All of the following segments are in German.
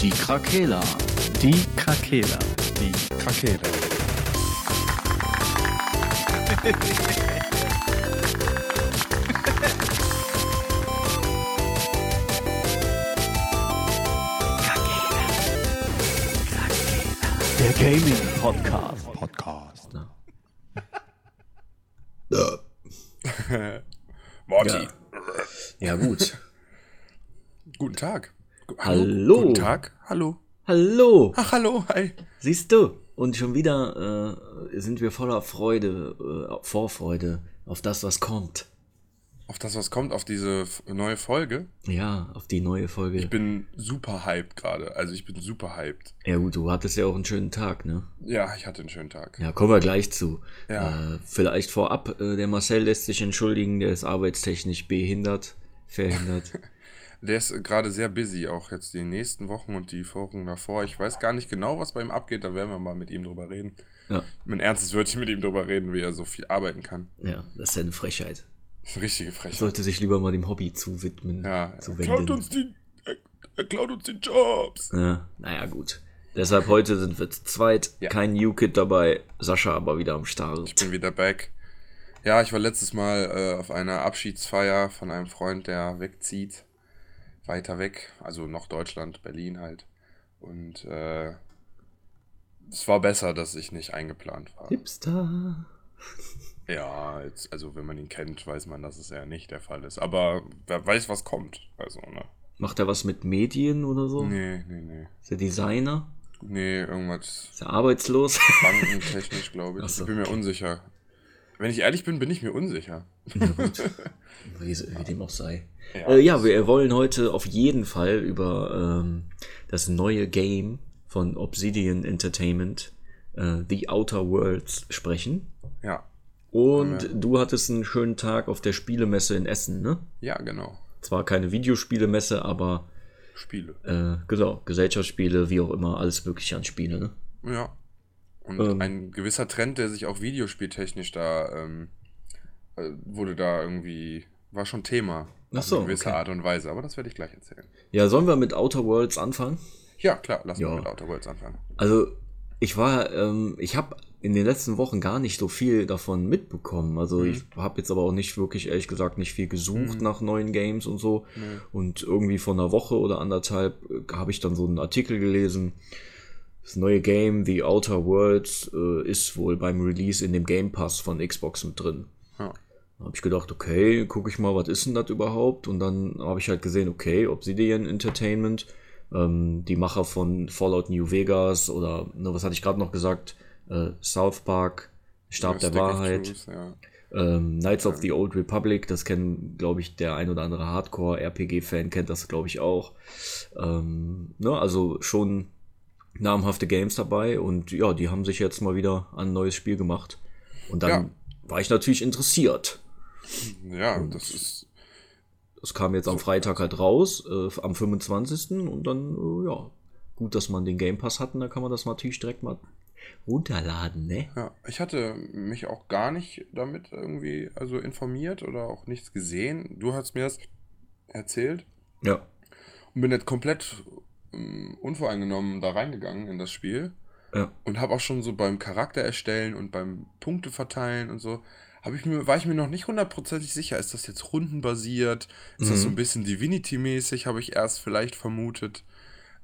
Die Krakela. Die Krakela. Die Krakela. Der Gaming Podcast. Podcast. Morty. Ja, gut. Guten Tag. Hallo. Guten Tag. Hallo. Hallo. Ach, hallo. Hi. Siehst du? Und schon wieder äh, sind wir voller Freude, äh, Vorfreude auf das, was kommt. Auf das, was kommt, auf diese neue Folge. Ja, auf die neue Folge. Ich bin super hyped gerade. Also ich bin super hyped. ja gut, du hattest ja auch einen schönen Tag, ne? Ja, ich hatte einen schönen Tag. Ja, kommen wir gleich zu. Ja. Äh, vielleicht vorab, äh, der Marcel lässt sich entschuldigen, der ist arbeitstechnisch behindert, verhindert. Der ist gerade sehr busy, auch jetzt die nächsten Wochen und die Wochen davor. Ich weiß gar nicht genau, was bei ihm abgeht. Da werden wir mal mit ihm drüber reden. ja, Mein ernstes Wörtchen mit ihm drüber reden, wie er so viel arbeiten kann. ja, das ist ja eine Frechheit. Eine richtige Frechheit. Sollte sich lieber mal dem Hobby zuwidmen, Ja, er zu klaut wenden. uns die, er, er klaut uns die Jobs. Ja, naja, gut. Deshalb heute sind wir zu zweit. Ja. Kein New-Kid dabei. Sascha aber wieder am Start. Ich bin wieder back. Ja, ich war letztes Mal äh, auf einer Abschiedsfeier von einem Freund, der wegzieht. Weiter weg, also noch Deutschland, Berlin halt. Und äh, es war besser, dass ich nicht eingeplant war. Hipster. Ja, jetzt, also wenn man ihn kennt, weiß man, dass es ja nicht der Fall ist. Aber wer weiß, was kommt. Also, ne? Macht er was mit Medien oder so? Nee, nee, nee. Ist er Designer? Nee, irgendwas Ist er arbeitslos? bankentechnisch, glaube ich. So, ich bin mir unsicher. Wenn ich ehrlich bin, bin ich mir unsicher. wie, es- wie dem auch sei. Ja. Äh, ja, wir wollen heute auf jeden Fall über ähm, das neue Game von Obsidian Entertainment, äh, The Outer Worlds, sprechen. Ja, Und Ja. du hattest einen schönen Tag auf der Spielemesse in Essen, ne? ja, genau. Zwar keine Videospielemesse, aber Spiele. äh, genau, Gesellschaftsspiele, wie auch immer, alles mögliche an Spiele, ne? Ja. Und Ähm. ein gewisser Trend, der sich auch videospieltechnisch da ähm, äh, wurde da irgendwie, war schon Thema. Ach Auf so, eine gewisse okay. Art und Weise, aber das werde ich gleich erzählen. Ja, sollen wir mit Outer Worlds anfangen? Ja, klar, lass mal mit Outer Worlds anfangen. Also, ich war, ähm, ich habe in den letzten Wochen gar nicht so viel davon mitbekommen. Also, Mhm. ich habe jetzt aber auch nicht wirklich, ehrlich gesagt, nicht viel gesucht nach neuen Games und so. Nee. Und irgendwie vor einer Woche oder anderthalb äh, habe ich dann so einen Artikel gelesen. Das neue Game, The Outer Worlds, äh, ist wohl beim Release in dem Game Pass von Xbox mit drin. Ja. Habe ich gedacht, okay, gucke ich mal, was ist denn das überhaupt? Und dann habe ich halt gesehen, okay, Obsidian Entertainment, ähm, die Macher von Fallout New Vegas oder, ne, was hatte ich gerade noch gesagt? Äh, South Park, Stab der Stick of Wahrheit, Truth, ja. ähm, Knights of the Old Republic, das kennen, glaube ich, der ein oder andere Hardcore-RPG-Fan kennt das, glaube ich, auch. Ähm, ne, also schon namhafte Games dabei und ja, die haben sich jetzt mal wieder an ein neues Spiel gemacht. Und dann Ja. war ich natürlich interessiert. Ja, das ist, Das kam jetzt am Freitag halt raus, äh, am 25. Und dann, äh, ja, gut, dass man den Game Pass hatten, da kann man das natürlich direkt mal runterladen, ne? ja. Ich hatte mich auch gar nicht damit irgendwie, also informiert oder auch nichts gesehen. Du hast mir das erzählt. Ja. und bin jetzt komplett ähm, unvoreingenommen da reingegangen in das Spiel Ja. und habe auch schon so beim Charakter erstellen und beim Punkte verteilen und so habe ich mir war ich mir noch nicht hundertprozentig sicher ist das jetzt rundenbasiert ist das so ein bisschen Divinity mäßig habe ich erst vielleicht vermutet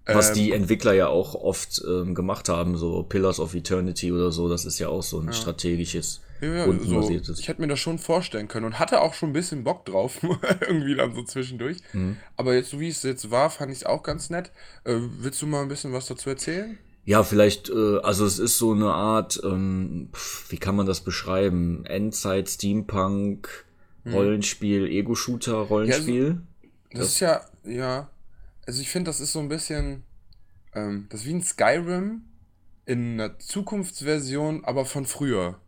Was Ähm, die Entwickler ja auch oft ähm, gemacht haben, so Pillars of Eternity oder so, das ist ja auch so ein strategisches, ja, ja, so, rundenbasiertes. ich hätte mir das schon vorstellen können und hatte auch schon ein bisschen Bock drauf, irgendwie dann so zwischendurch. Mhm. Aber jetzt, so wie es jetzt war, fand ich es auch ganz nett. Äh, willst du mal ein bisschen was dazu erzählen? Ja, vielleicht, äh, also es ist so eine Art, ähm, wie kann man das beschreiben? Endzeit, Steampunk, Rollenspiel, Ego-Shooter, Rollenspiel. Das, ist ja, ja. Also ich finde, das ist so ein bisschen, ähm, das ist wie ein Skyrim in einer Zukunftsversion, aber von früher.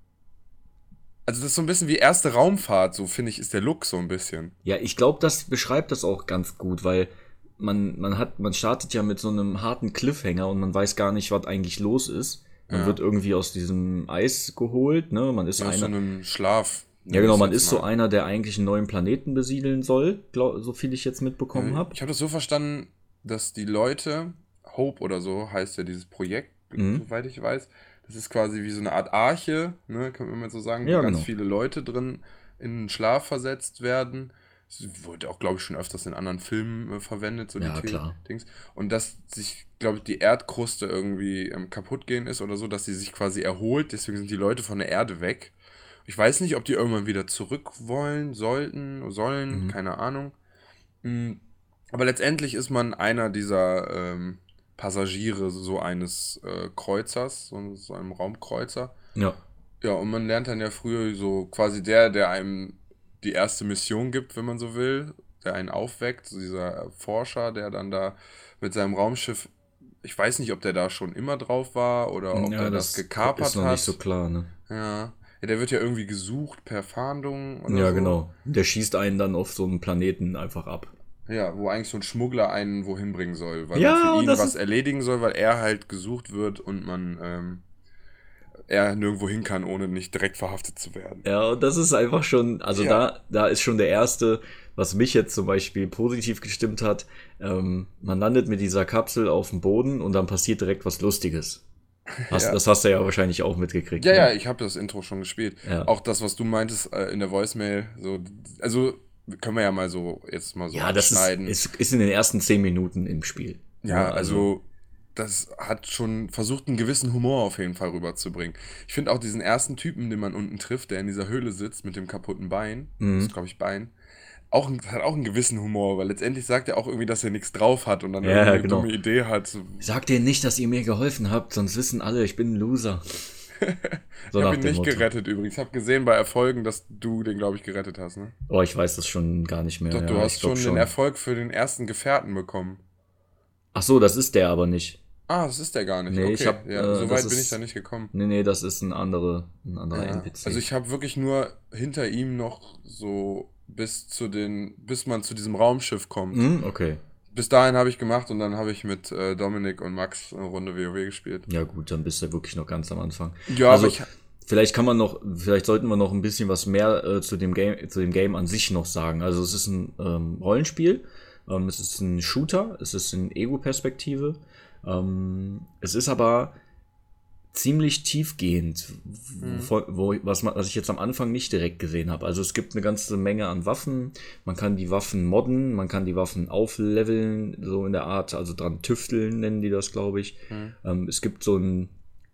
Also das ist so ein bisschen wie erste Raumfahrt, so finde ich, ist der Look so ein bisschen. Ja, ich glaube, das beschreibt das auch ganz gut, weil man, man hat, man startet ja mit so einem harten Cliffhanger und man weiß gar nicht, was eigentlich los ist. Man Ja. wird irgendwie aus diesem Eis geholt, ne? Man ist Ja, aus so einer. einem Schlaf. Ja, genau, man ist jetzt so mal. einer, der eigentlich einen neuen Planeten besiedeln soll, glaub, so viel ich jetzt mitbekommen habe. Ich habe das so verstanden, dass die Leute Hope oder so heißt ja dieses Projekt, Mhm. soweit ich weiß. Das ist quasi wie so eine Art Arche, ne, kann man mal so sagen, Ja, wo ganz genau. viele Leute drin in den Schlaf versetzt werden. Wurde auch, glaube ich, schon öfters in anderen Filmen äh, verwendet, so Ja, die klar. Dings. Und dass sich, glaube ich, die Erdkruste irgendwie ähm, kaputt gehen ist oder so, dass sie sich quasi erholt. Deswegen sind die Leute von der Erde weg. Ich weiß nicht, ob die irgendwann wieder zurück wollen, sollten, sollen, Mhm. keine Ahnung. Mm, Aber letztendlich ist man einer dieser ähm, Passagiere so eines äh, Kreuzers, so, so einem Raumkreuzer. Ja. Ja, und man lernt dann ja früher so quasi der, der einem die erste Mission gibt, wenn man so will, der einen aufweckt, dieser Forscher, der dann da mit seinem Raumschiff, ich weiß nicht, ob der da schon immer drauf war oder ob er das, gekapert ist noch hat. nicht so klar, ne? Ja. ja, der wird ja irgendwie gesucht per Fahndung oder Ja, so. genau. Der schießt einen dann auf so einem Planeten einfach ab. Ja, wo eigentlich so ein Schmuggler einen wohin bringen soll, weil Ja, man für ihn das was erledigen soll, weil er halt gesucht wird und man ähm, er nirgendwo hin kann, ohne nicht direkt verhaftet zu werden. Ja, und das ist einfach schon, also Ja. da, da ist schon der erste, was mich jetzt zum Beispiel positiv gestimmt hat. Ähm, man landet mit dieser Kapsel auf dem Boden und dann passiert direkt was Lustiges. Hast, Ja. Das hast du ja wahrscheinlich auch mitgekriegt. Ja, ne? ja, ich habe das Intro schon gespielt. Ja. Auch das, was du meintest äh, in der Voicemail, so, also können wir ja mal so jetzt mal so Ja, das ist, ist, ist in den ersten zehn Minuten im Spiel. Ja, also das hat schon versucht, einen gewissen Humor auf jeden Fall rüberzubringen. Ich finde auch diesen ersten Typen, den man unten trifft, der in dieser Höhle sitzt mit dem kaputten Bein, Mhm. das ist glaube ich Bein, auch, hat auch einen gewissen Humor, weil letztendlich sagt er auch irgendwie, dass er nichts drauf hat und dann Ja, eine genau. dumme Idee hat. Sagt denen nicht, dass ihr mir geholfen habt, sonst wissen alle, ich bin ein Loser. So ich habe ihn nicht Motto. gerettet übrigens. Ich habe gesehen bei Erfolgen, dass du den, glaube ich, gerettet hast. Ne? Oh, ich weiß das schon gar nicht mehr. Doch, ja, du hast glaub schon den Erfolg für den ersten Gefährten bekommen. Ach so, das ist der aber nicht. Ah, das ist der gar nicht. Nee, okay, ich hab, ja, äh, so weit bin ist- ich da nicht gekommen. Nee, nee, das ist ein, andere, ein anderer Ja, NPC. Also ich habe wirklich nur hinter ihm noch so bis zu den, bis man zu diesem Raumschiff kommt. Hm, okay. Bis dahin habe ich gemacht und dann habe ich mit äh, Dominik und Max eine Runde WoW gespielt. Ja, gut, dann bist du wirklich noch ganz am Anfang. Ja, also, aber ich, vielleicht kann man noch, vielleicht sollten wir noch ein bisschen was mehr äh, zu dem Game, zu dem Game an sich noch sagen. Also es ist ein ähm, Rollenspiel, ähm, es ist ein Shooter, es ist in Ego-Perspektive. Ähm, es ist aber ziemlich tiefgehend, wo, wo, was, man, was ich jetzt am Anfang nicht direkt gesehen habe. Also es gibt eine ganze Menge an Waffen, man kann die Waffen modden, man kann die Waffen aufleveln, so in der Art, also dran tüfteln nennen die das, glaube ich. Ähm, es gibt so ein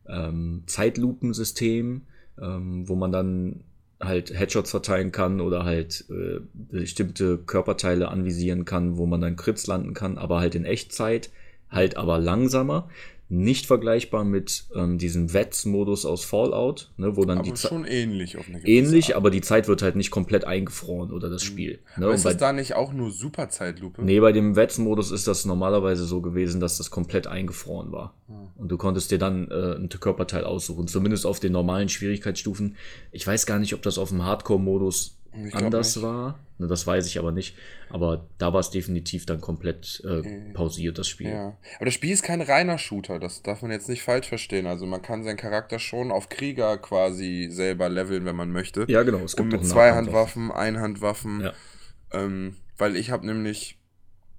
ähm, Zeitlupensystem, ähm, wo man dann halt Headshots verteilen kann oder halt äh, bestimmte Körperteile anvisieren kann, wo man dann Crits landen kann, aber halt in Echtzeit, halt aber langsamer. Nicht vergleichbar mit ähm, diesem Wets-Modus aus Fallout, ne, wo dann die aber Zeit schon ähnlich auf eine ähnlich, Art. aber die Zeit wird halt nicht komplett eingefroren oder das Spiel. Ne? Aber ist bei, das da nicht auch nur Superzeitlupe? nee, bei dem Wets-Modus ist das normalerweise so gewesen, dass das komplett eingefroren war. Und du konntest dir dann äh, ein Körperteil aussuchen, zumindest auf den normalen Schwierigkeitsstufen. Ich weiß gar nicht, ob das auf dem Hardcore-Modus Ich anders war. Ne, das weiß ich aber nicht. Aber da war es definitiv dann komplett äh, pausiert, das Spiel. Ja, aber das Spiel ist kein reiner Shooter, das darf man jetzt nicht falsch verstehen. Also man kann seinen Charakter schon auf Krieger quasi selber leveln, wenn man möchte. Ja, genau. Es Und gibt mit auch Zweihandwaffen, Einhandwaffen. Ja. Ähm, weil ich habe nämlich,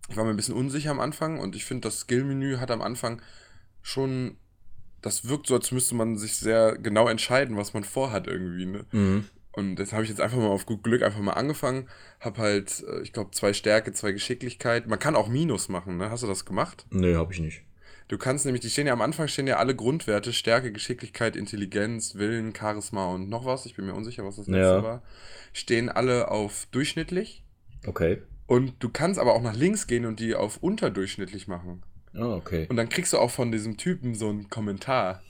ich war mir ein bisschen unsicher am Anfang und ich finde, das Skill-Menü hat am Anfang schon, das wirkt so, als müsste man sich sehr genau entscheiden, was man vorhat irgendwie. Ne? Mhm. Und das habe ich jetzt einfach mal auf gut Glück einfach mal angefangen. Hab halt, äh, ich glaube, zwei Stärke, zwei Geschicklichkeit. Man kann auch Minus machen, ne? Hast du das gemacht? Nee, habe ich nicht. Du kannst nämlich, die stehen ja am Anfang, stehen ja alle Grundwerte, Stärke, Geschicklichkeit, Intelligenz, Willen, Charisma und noch was, ich bin mir unsicher, was das letzte Ja. war, stehen alle auf durchschnittlich. Okay. Und du kannst aber auch nach links gehen und die auf unterdurchschnittlich machen. Ah, okay. Und dann kriegst du auch von diesem Typen so einen Kommentar.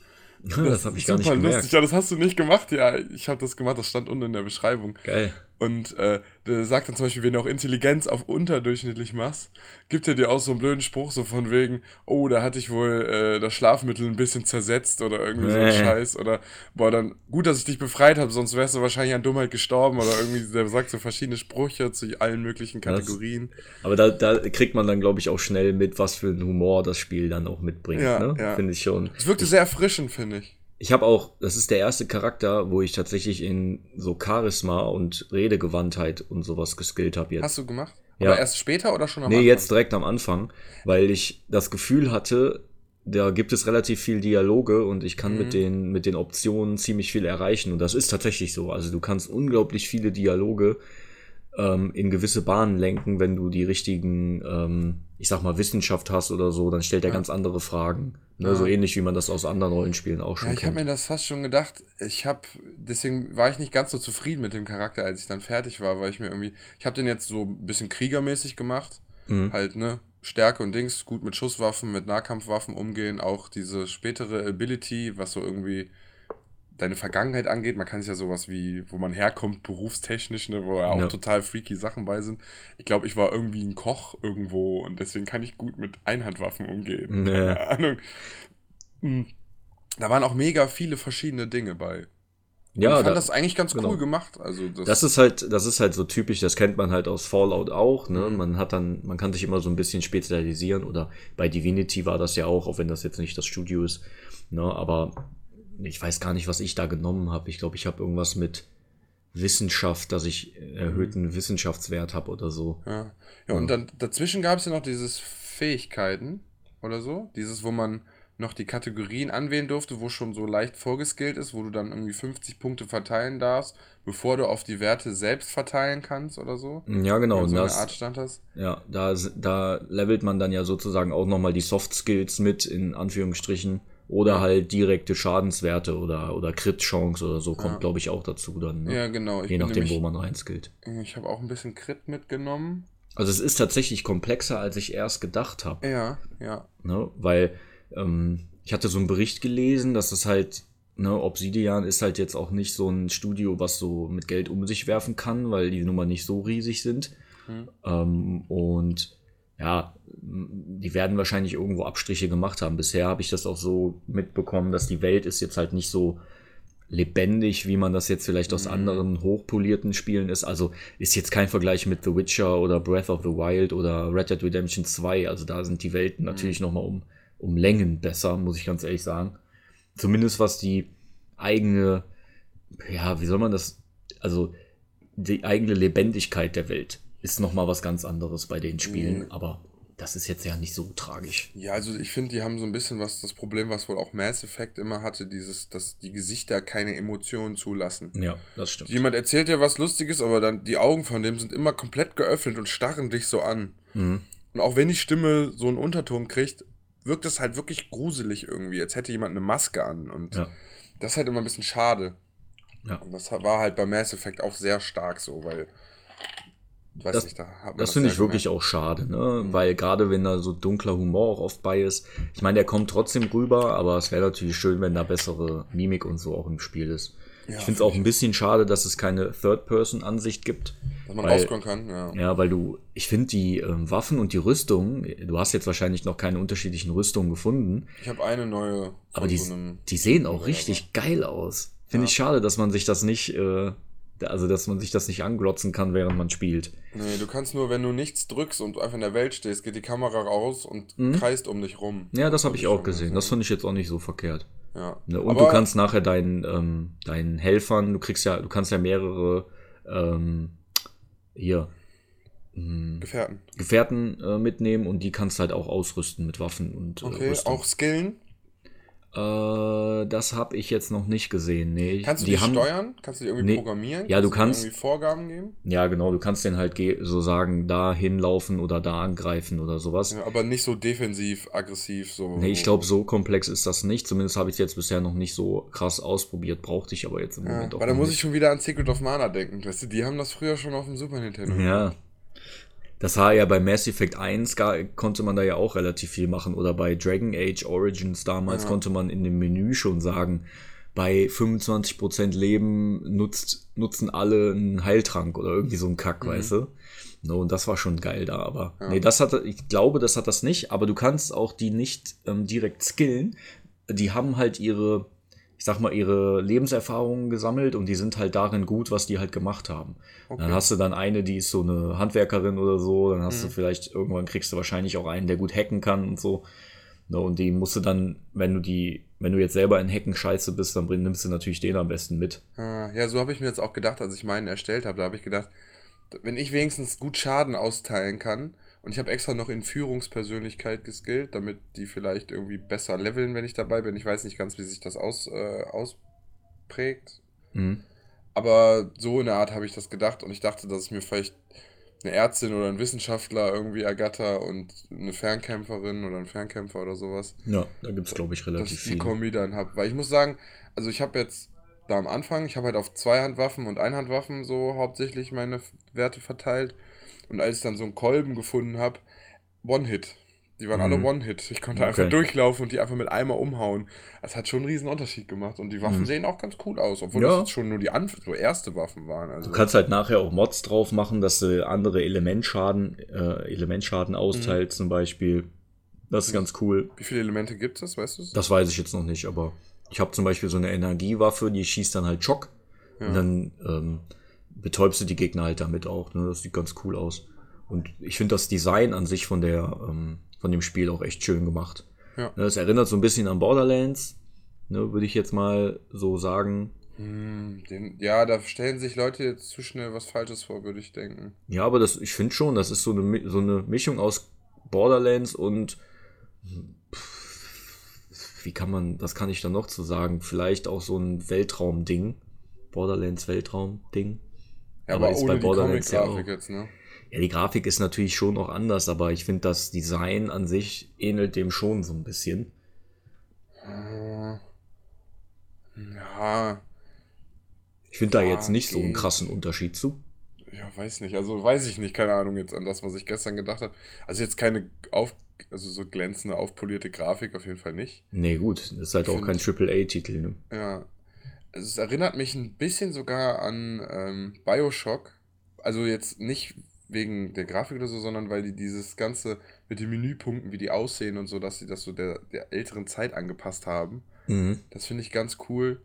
Das, habe ich gar nicht gemerkt. lustig. Ja, das hast du nicht gemacht. Ja, ich habe das gemacht, das stand unten in der Beschreibung. Geil. Und äh, der sagt dann zum Beispiel, wenn du auch Intelligenz auf unterdurchschnittlich machst, gibt er dir auch so einen blöden Spruch, so von wegen, oh, da hatte ich wohl äh, das Schlafmittel ein bisschen zersetzt oder irgendwie so ein Nee. Scheiß. Oder, boah, dann gut, dass ich dich befreit habe, sonst wärst du wahrscheinlich an Dummheit gestorben. Oder irgendwie, der sagt so verschiedene Sprüche zu allen möglichen Das- Kategorien. Aber da, da kriegt man dann, glaube ich, auch schnell mit, was für einen Humor das Spiel dann auch mitbringt. Ja, ne? ja. Finde ich schon. Es wirkte sehr erfrischend, finde ich. Ich habe auch, das ist der erste Charakter, wo ich tatsächlich in so Charisma und Redegewandtheit und sowas geskillt habe jetzt. Hast du gemacht? Oder Ja. erst später oder schon am Nee, Anfang? jetzt direkt am Anfang, weil ich das Gefühl hatte, da gibt es relativ viel Dialoge und ich kann Mhm. mit, den, mit den Optionen ziemlich viel erreichen. Und das ist tatsächlich so. Also du kannst unglaublich viele Dialoge ähm, in gewisse Bahnen lenken, wenn du die richtigen, ähm, ich sag mal, Wissenschaft hast oder so, dann stellt er Ja. ganz andere Fragen. Ne? Ja. So ähnlich wie man das aus anderen Rollenspielen auch schon Ja, ich habe mir das fast schon gedacht. Ich habe, deswegen war ich nicht ganz so zufrieden mit dem Charakter, als ich dann fertig war, weil ich mir irgendwie, ich habe den jetzt so ein bisschen kriegermäßig gemacht. Mhm. Halt, ne, Stärke und Dings, gut mit Schusswaffen, mit Nahkampfwaffen umgehen, auch diese spätere Ability, was so irgendwie deine Vergangenheit angeht. Man kann sich ja sowas wie, wo man herkommt, berufstechnisch, ne, wo ja auch Ja. total freaky Sachen bei sind. Ich glaube, ich war irgendwie ein Koch irgendwo und deswegen kann ich gut mit Einhandwaffen umgehen. Ja. Keine Ahnung. Hm. Da waren auch mega viele verschiedene Dinge bei. Und Ja, ich fand da- das eigentlich ganz genau. cool gemacht. Also das, Das ist halt, das ist halt so typisch, das kennt man halt aus Fallout auch, ne? Mhm. Man hat dann, man kann sich immer so ein bisschen spezialisieren oder bei Divinity war das ja auch, auch wenn das jetzt nicht das Studio ist, ne? Aber ich weiß gar nicht, was ich da genommen habe. Ich glaube, ich habe irgendwas mit Wissenschaft, dass ich erhöhten Wissenschaftswert habe oder so. Ja, ja und dann dazwischen gab es ja noch dieses Fähigkeiten oder so. Dieses, wo man noch die Kategorien anwählen durfte, wo schon so leicht vorgeskillt ist, wo du dann irgendwie 50 Punkte verteilen darfst, bevor du auf die Werte selbst verteilen kannst oder so. Ja, genau. So eine das, Art stand das. ja, da, da levelt man dann ja sozusagen auch nochmal die Soft Skills mit, in Anführungsstrichen. Oder halt direkte Schadenswerte oder, oder Crit-Chance oder so kommt, Ja. glaube ich, auch dazu dann. Ne? Ja, genau. Ich Je nachdem, nämlich, wo man reinskillt. Ich habe auch ein bisschen Crit mitgenommen. Also es ist tatsächlich komplexer, als ich erst gedacht habe. Ja, ja. Ne? Weil ähm, ich hatte so einen Bericht gelesen, dass es halt, ne, Obsidian ist halt jetzt auch nicht so ein Studio, was so mit Geld um sich werfen kann, weil die Nummer nicht so riesig sind. Hm. Ähm, und ja, die werden wahrscheinlich irgendwo Abstriche gemacht haben. Bisher habe ich das auch so mitbekommen, dass die Welt ist jetzt halt nicht so lebendig, wie man das jetzt vielleicht aus Mhm. anderen hochpolierten Spielen ist. Also ist jetzt kein Vergleich mit The Witcher oder Breath of the Wild oder Red Dead Redemption 2. Also da sind die Welten natürlich noch mal um, um Längen besser, muss ich ganz ehrlich sagen. Zumindest was die eigene, ja, wie soll man das, also die eigene Lebendigkeit der Welt ist noch mal was ganz anderes bei den Spielen, Mhm. aber das ist jetzt ja nicht so tragisch. Ja, also ich finde, die haben so ein bisschen was, das Problem, was wohl auch Mass Effect immer hatte, dieses, dass die Gesichter keine Emotionen zulassen. Ja, das stimmt. Jemand erzählt dir was Lustiges, aber dann die Augen von dem sind immer komplett geöffnet und starren dich so an. Mhm. Und auch wenn die Stimme so einen Unterton kriegt, wirkt es halt wirklich gruselig irgendwie, als hätte jemand eine Maske an. Und Ja. das ist halt immer ein bisschen schade. Ja. Und das war halt bei Mass Effect auch sehr stark so, weil. Weiß Das- nicht, da Das finde ich wirklich auch schade, ne? Weil gerade wenn da so dunkler Humor auch oft bei ist, ich meine, der kommt trotzdem rüber, aber es wäre natürlich schön, wenn da bessere Mimik und so auch im Spiel ist. Ja, ich finde es auch ein bisschen schade, dass es keine Third-Person-Ansicht gibt. Dass man weil- rauskommen kann, ja. Ja, weil du, ich finde die ähm, Waffen und die Rüstung, du hast jetzt wahrscheinlich noch keine unterschiedlichen Rüstungen gefunden, Ich habe eine neue aber die, so die sehen auch richtig geil aus. Finde Ja. ich schade, dass man sich das nicht, äh, also dass man sich das nicht anglotzen kann, während man spielt. Nee, du kannst nur, wenn du nichts drückst und einfach in der Welt stehst, geht die Kamera raus und Mhm. kreist um dich rum. Ja, das habe ich auch schon gesehen. Das fand ich jetzt auch nicht so verkehrt. Ja. Ne? Und Aber- du kannst nachher deinen, ähm, deinen Helfern, du kriegst ja, du kannst ja mehrere ähm, hier mh, Gefährten. Gefährten äh, mitnehmen und die kannst halt auch ausrüsten mit Waffen und äh, Okay, Rüstung. auch skillen. Äh, das habe ich jetzt noch nicht gesehen. Nee, Kannst du die die, haben, steuern? Kannst du die irgendwie Nee. programmieren? Ja, du kannst- irgendwie Vorgaben geben? Ja, genau, du kannst den halt so sagen, da hinlaufen oder da angreifen oder sowas. Ja, aber nicht so defensiv, aggressiv, so. Nee, ich glaube, so komplex ist das nicht. Zumindest habe ich es jetzt bisher noch nicht so krass ausprobiert. Brauchte ich aber jetzt im Ja, Moment auch weil da muss ich schon wieder an Secret of Mana denken. Weißt du, die haben das früher schon auf dem Super Nintendo. Ja. Das war ja bei Mass Effect 1 gar, konnte man da ja auch relativ viel machen. Oder bei Dragon Age Origins damals Ja. konnte man in dem Menü schon sagen, bei 25% Leben nutzt, nutzen alle einen Heiltrank oder irgendwie so ein Kack, Mhm. weißt du? No, und das war schon geil da, aber Ja. nee, das hat, ich glaube, das hat das nicht, aber du kannst auch die nicht ähm, direkt skillen. Die haben halt ihre, ich sag mal, ihre Lebenserfahrungen gesammelt und die sind halt darin gut, was die halt gemacht haben. Okay. Dann hast du dann eine, die ist so eine Handwerkerin oder so, dann hast du Mhm. vielleicht, irgendwann kriegst du wahrscheinlich auch einen, der gut hacken kann und so. Ne, und die musst du dann, wenn du die, wenn du jetzt selber in Hacken scheiße bist, dann nimmst du natürlich den am besten mit. Ah, Ja, so habe ich mir jetzt auch gedacht, als ich meinen erstellt habe. Da habe ich gedacht, wenn ich wenigstens gut Schaden austeilen kann und ich habe extra noch in Führungspersönlichkeit geskillt, damit die vielleicht irgendwie besser leveln, wenn ich dabei bin. Ich weiß nicht ganz, wie sich das aus, äh, ausprägt. Mhm. Aber so in der Art habe ich das gedacht und ich dachte, dass es mir vielleicht eine Ärztin oder ein Wissenschaftler irgendwie ergatter und eine Fernkämpferin oder ein Fernkämpfer oder sowas, Ja, da gibt es, glaube ich, dass relativ ich die viel. Kombi dann habe. Weil ich muss sagen, also ich habe jetzt da am Anfang, ich habe halt auf Zweihandwaffen und Einhandwaffen so hauptsächlich meine Werte verteilt. Und als ich dann so einen Kolben gefunden habe, One-Hit. Die waren alle Mhm. One-Hit. Ich konnte Okay. einfach durchlaufen und die einfach mit Eimer umhauen. Das hat schon einen riesen Unterschied gemacht. Und die Waffen Mhm. sehen auch ganz cool aus, obwohl Ja. das jetzt schon nur die Anf so erste Waffen waren. Also, Du kannst halt nachher auch Mods drauf machen, dass du andere Elementschaden, äh, Elementschaden austeilt zum Beispiel. Das ist ganz cool. wie viele Elemente gibt es, weißt du? Das weiß ich jetzt noch nicht, aber ich habe zum Beispiel so eine Energiewaffe, die schießt dann halt Schock. Und dann ähm, betäubst du die Gegner halt damit auch. Ne? Das sieht ganz cool aus. Und ich finde das Design an sich von der ähm, von dem Spiel auch echt schön gemacht. Ja. Ne, Es erinnert so ein bisschen an Borderlands, ne, würde ich jetzt mal so sagen. Hm, den, ja, da stellen sich Leute jetzt zu schnell was Falsches vor, würde ich denken. Ja, aber das, ich finde schon, das ist so eine, so eine Mischung aus Borderlands und pff, wie kann man, das kann ich dann noch zu sagen, vielleicht auch so ein Weltraum-Ding. Borderlands Weltraum-Ding. Ja, Aber aber, ist bei die Borderlands ja auch. jetzt, ne? Ja, die Grafik ist natürlich schon auch anders, aber ich finde das Design an sich ähnelt dem schon so ein bisschen. Äh, Ja, Ich finde da jetzt nicht so einen krassen Unterschied zu. ja, weiß nicht. Also weiß ich nicht, keine Ahnung jetzt an das, was ich gestern gedacht habe. Also jetzt keine auf, also so glänzende, aufpolierte Grafik auf jeden Fall nicht. Nee, gut, das ist halt Ich auch kein find- AAA-Titel, ne? Ja. Es erinnert mich ein bisschen sogar an ähm, Bioshock. Also jetzt nicht wegen der Grafik oder so, sondern weil die dieses Ganze mit den Menüpunkten, wie die aussehen und so, dass sie das so der, der älteren Zeit angepasst haben. Mhm. Das finde ich ganz cool.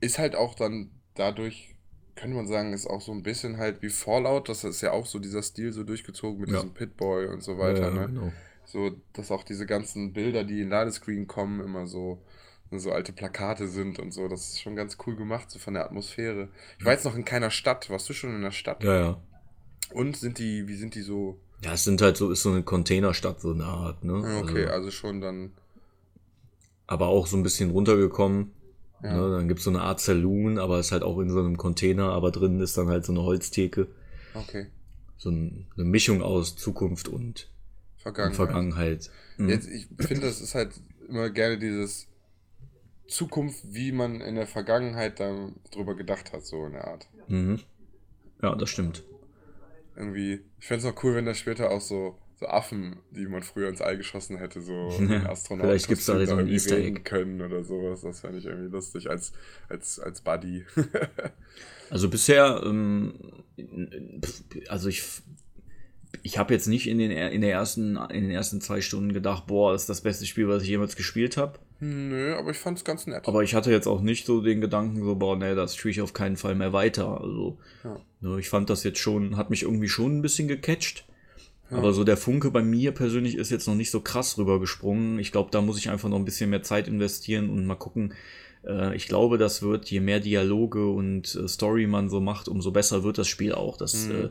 Ist halt auch dann dadurch, könnte man sagen, ist auch so ein bisschen halt wie Fallout. Das ist ja auch so dieser Stil so durchgezogen mit Ja. diesem Pitboy und so weiter. Ja, ne? genau. So, dass auch diese ganzen Bilder, die in Ladescreen kommen, immer so, so alte Plakate sind und so. Das ist schon ganz cool gemacht, so von der Atmosphäre. Ich war jetzt noch in keiner Stadt. Warst du schon in der Stadt? Ja, ja. Und sind die, wie sind die so? Ja, es sind halt so, ist so eine Containerstadt, so eine Art, ne? Ja, Okay, Also, also schon dann. aber auch so ein bisschen runtergekommen. Ja. Ne? Dann gibt's so eine Art Saloon, aber ist halt auch in so einem Container, aber drin ist dann halt so eine Holztheke. Okay. So ein, eine Mischung aus Zukunft und Vergangenheit. Vergangenheit. Mhm. Jetzt, ich finde, es ist halt immer gerne dieses Zukunft, wie man in der Vergangenheit da drüber gedacht hat, so in der Art. Mhm. Ja, das stimmt. Irgendwie, ich fände es noch cool, wenn da später auch so, so Affen, die man früher ins All geschossen hätte, so Ja, Astronauten vielleicht gibt's da so ein irgendwie Easter Egg. können oder sowas. Das fände ich irgendwie lustig als, als, als Buddy. Also bisher, ähm, also ich, ich habe jetzt nicht in den, in, der ersten, in den ersten zwei Stunden gedacht, boah, das ist das beste Spiel, was ich jemals gespielt habe. Nö, aber ich fand es ganz nett. Aber ich hatte jetzt auch nicht so den Gedanken, so, boah, nee, das spiele ich auf keinen Fall mehr weiter. Also, Ja. ne, ich fand das jetzt schon, hat mich irgendwie schon ein bisschen gecatcht. Aber so der Funke bei mir persönlich ist jetzt noch nicht so krass rübergesprungen. Ich glaube, da muss ich einfach noch ein bisschen mehr Zeit investieren und mal gucken. Äh, ich glaube, das wird, je mehr Dialoge und äh, Story man so macht, umso besser wird das Spiel auch. Das, Mhm. äh,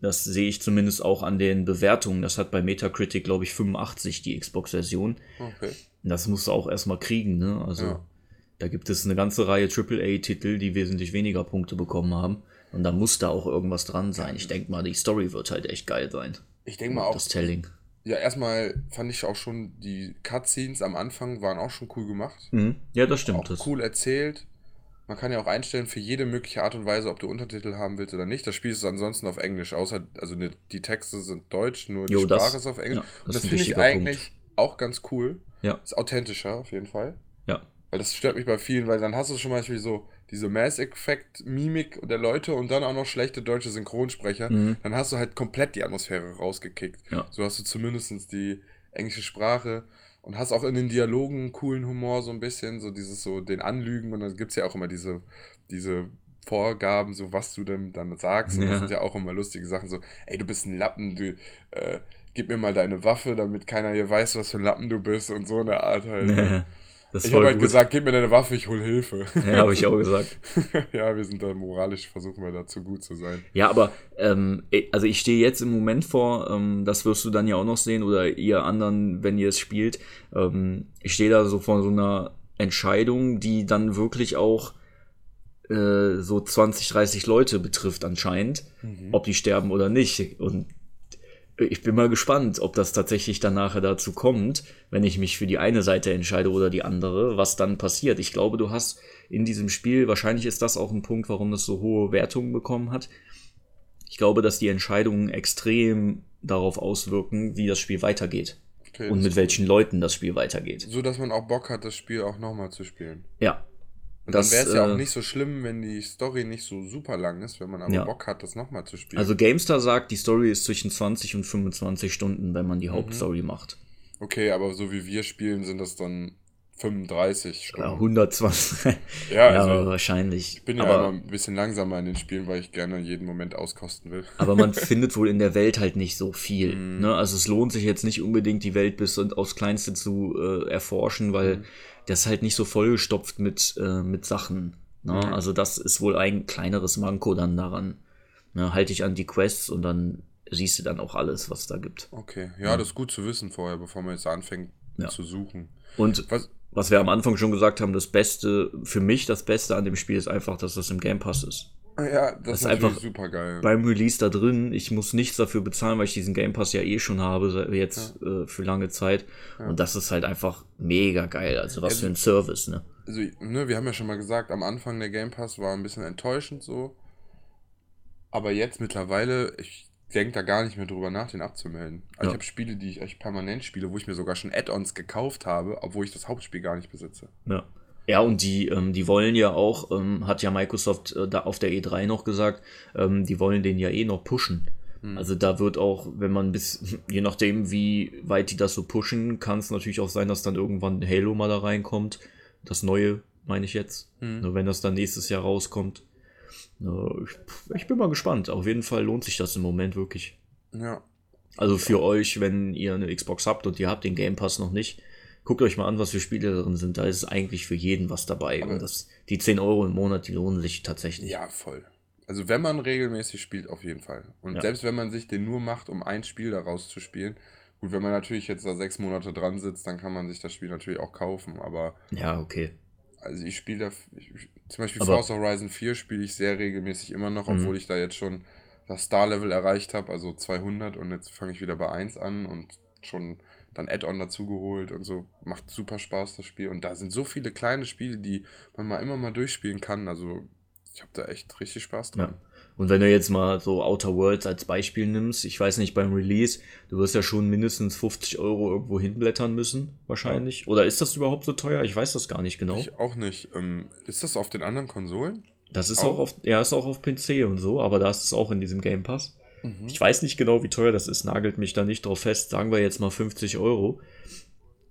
das sehe ich zumindest auch an den Bewertungen. Das hat bei Metacritic, glaube ich, 85 die Xbox-Version. Okay. Das musst du auch erstmal kriegen, ne? Also Ja. da gibt es eine ganze Reihe AAA-Titel, die wesentlich weniger Punkte bekommen haben. Und da muss da auch irgendwas dran sein. Ich denke mal, die Story wird halt echt geil sein. Ich denke mal auch, Das Telling. ja, erstmal fand ich auch schon, die Cutscenes am Anfang waren auch schon cool gemacht. Mhm. Ja, das stimmt. auch Das, cool erzählt. Man kann ja auch einstellen für jede mögliche Art und Weise, ob du Untertitel haben willst oder nicht. Das Spiel ist ansonsten auf Englisch, außer, also ne, die Texte sind deutsch, nur die Jo, das- Sprache ist auf Englisch. ja, das und das finde ich eigentlich auch ganz cool. Ja. Ist authentischer auf jeden Fall. ja. Weil das stört mich bei vielen, weil dann hast du schon mal so diese Mass-Effect-Mimik der Leute und dann auch noch schlechte deutsche Synchronsprecher. Mhm. Dann hast du halt komplett die Atmosphäre rausgekickt. Ja. So hast du zumindest die englische Sprache und hast auch in den Dialogen einen coolen Humor, so ein bisschen, so dieses so den Anlügen und dann gibt es ja auch immer diese, diese Vorgaben, so was du denn dann sagst. Und Ja. das sind ja auch immer lustige Sachen, so, ey, du bist ein Lappen, du, äh, gib mir mal deine Waffe, damit keiner hier weiß, was für ein Lappen du bist und so eine Art halt. ne? Das Ich habe halt gut. gesagt, gib mir deine Waffe, ich hol Hilfe. Ja, habe ich auch gesagt. ja, wir sind da moralisch, versuchen wir dazu gut zu sein. Ja, aber ähm, eh, also ich stehe jetzt im Moment vor, ähm, das wirst du dann ja auch noch sehen oder ihr anderen, wenn ihr es spielt. Ähm, ich stehe da so vor so einer Entscheidung, die dann wirklich auch äh, so 20, 30 Leute betrifft anscheinend, ob die sterben oder nicht. Und ich bin mal gespannt, ob das tatsächlich dann nachher dazu kommt, wenn ich mich für die eine Seite entscheide oder die andere, was dann passiert. Ich glaube, du hast in diesem Spiel, wahrscheinlich ist das auch ein Punkt, warum das so hohe Wertungen bekommen hat. Ich glaube, dass die Entscheidungen extrem darauf auswirken, wie das Spiel weitergeht Okay, und mit welchen Leuten das Spiel weitergeht. So, dass man auch Bock hat, das Spiel auch nochmal zu spielen. Ja. Und Das, dann wäre es ja äh, auch nicht so schlimm, wenn die Story nicht so super lang ist, wenn man aber Ja. Bock hat, das nochmal zu spielen. Also GameStar sagt, die Story ist zwischen 20 und 25 Stunden, wenn man die Hauptstory macht. okay, aber so wie wir spielen, sind das dann 35 Ja, Stunden. 120. Ja, ja, also wahrscheinlich. ich bin ja aber, immer ein bisschen langsamer in den Spielen, weil ich gerne jeden Moment auskosten will. aber man findet wohl in der Welt halt nicht so viel. Mhm. Ne? Also es lohnt sich jetzt nicht unbedingt, die Welt bis und aufs Kleinste zu äh, erforschen, weil Mhm. Das ist halt nicht so vollgestopft mit, äh, mit Sachen. Ne? Mhm. Also das ist wohl ein kleineres Manko dann daran. Ne? Halte dich an die Quests und dann siehst du dann auch alles, was da gibt. Okay, ja, das ist gut zu wissen vorher, bevor man jetzt anfängt Ja. zu suchen. Und Was? was wir am Anfang schon gesagt haben, das Beste, für mich das Beste an dem Spiel ist einfach, dass das im Game Pass ist. Ja, das, Das ist einfach super geil. Beim Release da drin, ich muss nichts dafür bezahlen, weil ich diesen Game Pass ja eh schon habe, jetzt äh, für lange Zeit. Und das ist halt einfach mega geil. Also was Ja, für ein Service, ne? Also, ne, wir haben ja schon mal gesagt, am Anfang der Game Pass war ein bisschen enttäuschend so. Aber jetzt mittlerweile, ich denke da gar nicht mehr drüber nach, den abzumelden. Also Ja. ich habe Spiele, die ich echt permanent spiele, wo ich mir sogar schon Add-ons gekauft habe, obwohl ich das Hauptspiel gar nicht besitze. Ja. Ja, und die, ähm, die wollen ja auch, ähm, hat ja Microsoft äh, da auf der E3 noch gesagt, ähm, die wollen den ja eh noch pushen. Also da wird auch, wenn man bis, je nachdem, wie weit die das so pushen, kann es natürlich auch sein, dass dann irgendwann Halo mal da reinkommt. Das neue, meine ich jetzt. Nur wenn das dann nächstes Jahr rauskommt. Na, ich, ich bin mal gespannt. Auf jeden Fall lohnt sich das im Moment wirklich. Ja. Also für euch, wenn ihr eine Xbox habt und ihr habt den Game Pass noch nicht, guckt euch mal an, was für Spiele darin sind. Da ist eigentlich für jeden was dabei. Aber- und das, die 10 Euro im Monat, die lohnen sich tatsächlich. Ja, voll. Also wenn man regelmäßig spielt, auf jeden Fall. Und Ja. selbst wenn man sich den nur macht, um ein Spiel daraus zu spielen, gut, wenn man natürlich jetzt da sechs Monate dran sitzt, dann kann man sich das Spiel natürlich auch kaufen. Aber Ja, okay. also ich spiele da, ich, zum Beispiel Aber- Forza Horizon 4 spiele ich sehr regelmäßig immer noch, Mhm. obwohl ich da jetzt schon das Star-Level erreicht habe, also 200 und jetzt fange ich wieder bei 1 an und schon dann Add-on dazu geholt und so. Macht super Spaß, das Spiel. Und da sind so viele kleine Spiele, die man mal immer mal durchspielen kann. Also ich habe da echt richtig Spaß dran. Ja. Und wenn du jetzt mal so Outer Worlds als Beispiel nimmst, ich weiß nicht, beim Release, du wirst ja schon mindestens 50 Euro irgendwo hinblättern müssen, wahrscheinlich. Oder ist das überhaupt so teuer? Ich weiß das gar nicht genau. Ich auch nicht. Ähm, ist das auf den anderen Konsolen? Das ist Auch? auch auf, ja, ist auch auf PC und so, aber da ist es auch in diesem Game Pass. Ich weiß nicht genau, wie teuer das ist, nagelt mich da nicht drauf fest. Sagen wir jetzt mal 50 Euro.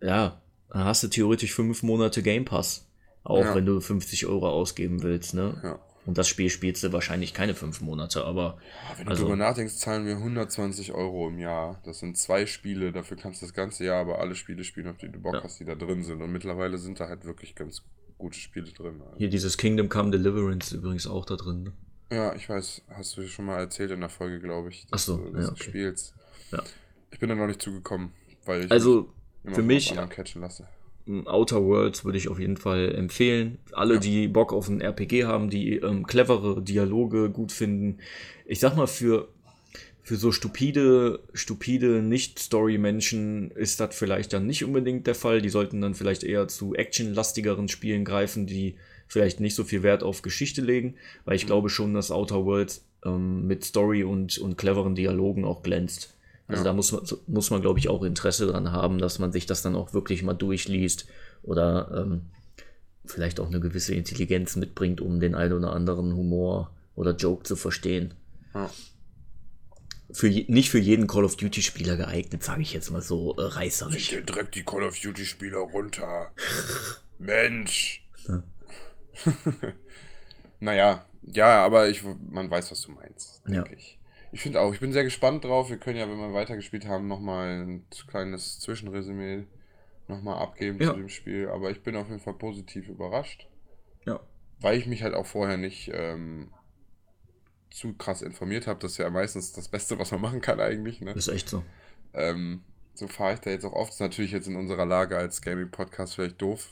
Ja, dann hast du theoretisch fünf Monate Game Pass. Auch Ja. wenn du 50 Euro ausgeben willst, ne? Ja. Und das Spiel spielst du wahrscheinlich keine fünf Monate, aber Ja, wenn du Also- drüber nachdenkst, zahlen wir 120 Euro im Jahr. Das sind zwei Spiele, dafür kannst du das ganze Jahr aber alle Spiele spielen, auf die du Bock Ja. hast, die da drin sind. Und mittlerweile sind da halt wirklich ganz gute Spiele drin. Also. hier dieses Kingdom Come Deliverance übrigens auch da drin. Ne? Ja, ich weiß, hast du schon mal erzählt in der Folge, glaube ich, Ach so, du das ja, okay. spielst. Ja. Ich bin da noch nicht zugekommen, weil ich Also mich immer für mich catchen lasse. Outer Worlds würde ich auf jeden Fall empfehlen. Alle, Ja. die Bock auf ein RPG haben, die ähm, clevere Dialoge gut finden. Ich sag mal, für, für so stupide, stupide Nicht-Story-Menschen ist das vielleicht dann nicht unbedingt der Fall. Die sollten dann vielleicht eher zu actionlastigeren Spielen greifen, die vielleicht nicht so viel Wert auf Geschichte legen, weil ich glaube schon, dass Outer Worlds ähm, mit Story und, und cleveren Dialogen auch glänzt. Also Ja. da muss man, muss man, glaube ich, auch Interesse dran haben, dass man sich das dann auch wirklich mal durchliest oder ähm, vielleicht auch eine gewisse Intelligenz mitbringt, um den einen oder anderen Humor oder Joke zu verstehen. Ja. Für je, nicht für jeden Call of Duty-Spieler geeignet, sage ich jetzt mal so äh, reißerisch. Der direkt die Call of Duty Spieler runter. Mensch. Ja. naja, ja, aber ich, man weiß, was du meinst, Ja. ich. Ich finde auch, ich bin sehr gespannt drauf. Wir können ja, wenn wir weitergespielt haben, nochmal ein kleines Zwischenresümee nochmal abgeben Ja. zu dem Spiel. Aber ich bin auf jeden Fall positiv überrascht, Ja. weil ich mich halt auch vorher nicht ähm, zu krass informiert habe. Das ist ja meistens das Beste, was man machen kann eigentlich. Ne? Ist echt so. Ähm, so fahre ich da jetzt auch oft. Ist natürlich jetzt in unserer Lage als Gaming-Podcast vielleicht doof.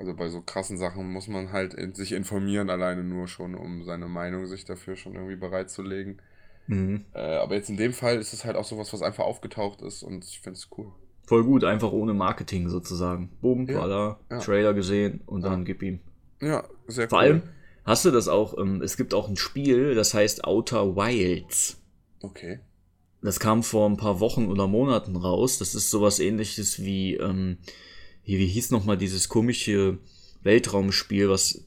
Also bei so krassen Sachen muss man halt in, sich informieren, alleine nur schon, um seine Meinung sich dafür schon irgendwie bereitzulegen. Mhm. Äh, aber jetzt in dem Fall ist es halt auch sowas, was einfach aufgetaucht ist und ich finde es cool. Voll gut, einfach ohne Marketing sozusagen. Boom, Ja, war da, ja. Trailer gesehen und dann gib ihm. Ja, sehr Vor cool. allem, hast du das auch, ähm, es gibt auch ein Spiel, das heißt Outer Wilds. Okay. Das kam vor ein paar Wochen oder Monaten raus. Das ist sowas ähnliches wie, ähm, wie, wie hieß nochmal dieses komische Weltraumspiel, was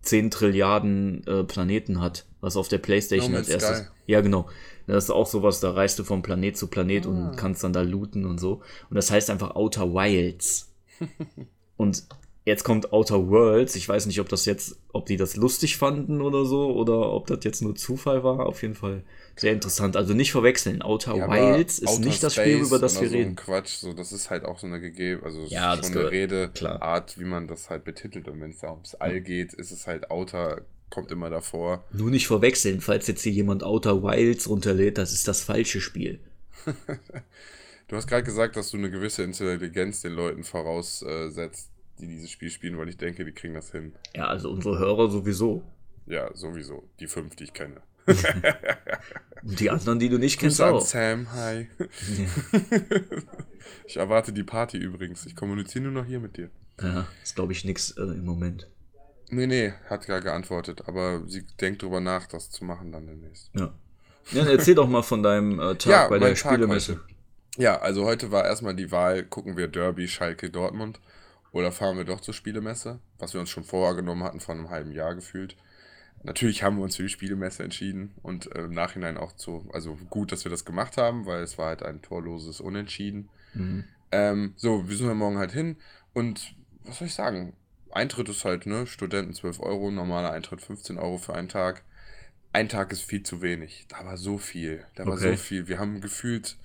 10 Trilliarden äh, Planeten hat, was auf der Playstation No als erstes. Sky. Ja, genau. Das ist auch sowas, da reist du von Planet zu Planet Ah. und kannst dann da looten und so. Und das heißt einfach Outer Wilds. und jetzt kommt Outer Worlds. Ich weiß nicht, ob das jetzt, ob die das lustig fanden oder so, oder ob das jetzt nur Zufall war. Auf jeden Fall sehr interessant. Also nicht verwechseln. Outer Ja, Wilds ist Outer nicht das Spiel, Space über das wir so ein reden. Quatsch, so, das ist halt auch so eine gegeben, also Ja, schon eine. Redeart, wie man das halt betitelt. Und wenn es da ums All geht, ist es halt Outer, kommt immer davor. Nur nicht verwechseln, falls jetzt hier jemand Outer Wilds runterlädt, das ist das falsche Spiel. Du hast gerade gesagt, dass du eine gewisse Intelligenz den Leuten voraussetzt, die dieses Spiel spielen, weil ich denke, die kriegen das hin. Ja, also unsere Hörer sowieso. Ja, sowieso. Die fünf, die ich kenne. Und die anderen, die du nicht kennst, Grüße auch. Sam, hi. ich erwarte die Party übrigens. Ich kommuniziere nur noch hier mit dir. Ja, ist glaube ich nix äh, im Moment. Nee, nee, hat gar geantwortet, aber sie denkt drüber nach, das zu machen dann demnächst. Ja. Ja, erzähl doch mal von deinem äh, Tag bei der Tag Spielemesse. heute. Ja, also heute war erstmal die Wahl, gucken wir Derby, Schalke, Dortmund oder fahren wir doch zur Spielemesse, was wir uns schon vorgenommen hatten vor einem halben Jahr gefühlt. Natürlich haben wir uns für die Spielemesse entschieden und äh, im Nachhinein auch zu, also gut, dass wir das gemacht haben, weil es war halt ein torloses Unentschieden. Mhm. Ähm, so, wir sind ja morgen halt hin und was soll ich sagen? Eintritt ist halt, ne, Studenten 12 Euro, normaler Eintritt 15 Euro für einen Tag. Ein Tag ist viel zu wenig. Da war so viel. Da war Okay. so viel. Wir haben gefühlt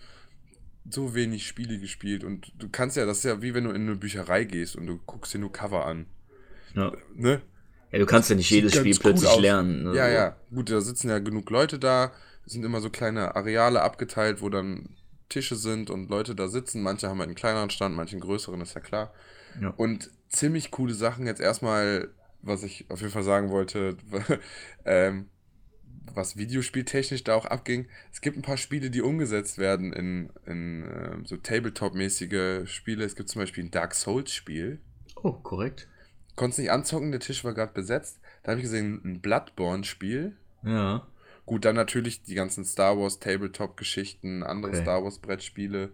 so wenig Spiele gespielt und du kannst ja, das ist ja wie wenn du in eine Bücherei gehst und du guckst dir nur Cover an. Ja. Ne? ja, du kannst ja nicht jedes Spiel cool plötzlich aus. lernen. ne? Ja, ja. Gut, da sitzen ja genug Leute da. Es sind immer so kleine Areale abgeteilt, wo dann Tische sind und Leute da sitzen. Manche haben halt einen kleineren Stand, manche einen größeren, ist ja klar. Ja. Und ziemlich coole Sachen. Jetzt erstmal, was ich auf jeden Fall sagen wollte, ähm, was videospieltechnisch da auch abging. Es gibt ein paar Spiele, die umgesetzt werden in, in ähm, so Tabletop-mäßige Spiele. Es gibt zum Beispiel ein Dark Souls-Spiel. Oh, korrekt. Konntest nicht anzocken, der Tisch war gerade besetzt. Da habe ich gesehen, ein Bloodborne-Spiel. Ja. Gut, dann natürlich die ganzen Star Wars Tabletop-Geschichten, andere Okay. Star Wars Brettspiele.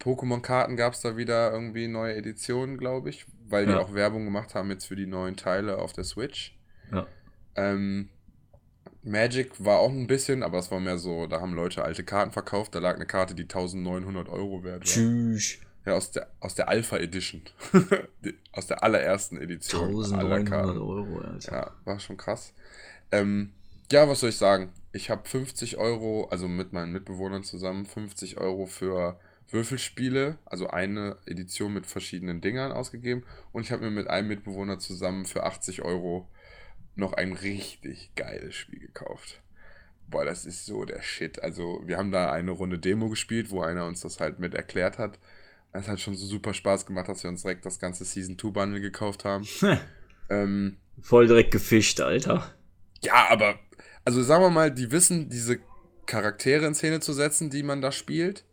Pokémon-Karten gab es da wieder irgendwie neue Editionen, glaube ich, weil die Ja. auch Werbung gemacht haben jetzt für die neuen Teile auf der Switch. Ja. Ähm, Magic war auch ein bisschen, aber es war mehr so, da haben Leute alte Karten verkauft, da lag eine Karte, die 1900 Euro wert war. Tschüss. Ja, aus der, aus der Alpha Edition. Aus der allerersten Edition. aller 1900 Karten. Euro, Alter. Ja, war schon krass. Ähm, ja, was soll ich sagen? Ich habe 50 Euro, also mit meinen Mitbewohnern zusammen, 50 Euro für Würfelspiele, also eine Edition mit verschiedenen Dingern ausgegeben. Und ich habe mir mit einem Mitbewohner zusammen für 80 Euro noch ein richtig geiles Spiel gekauft. Boah, das ist so der Shit. Also, wir haben da eine Runde Demo gespielt, wo einer uns das halt mit erklärt hat. Es hat schon so super Spaß gemacht, dass wir uns direkt das ganze Season 2 Bundle gekauft haben. ähm, Voll direkt gefischt, Alter. ja, aber, also sagen wir mal, die wissen, diese Charaktere in Szene zu setzen, die man da spielt.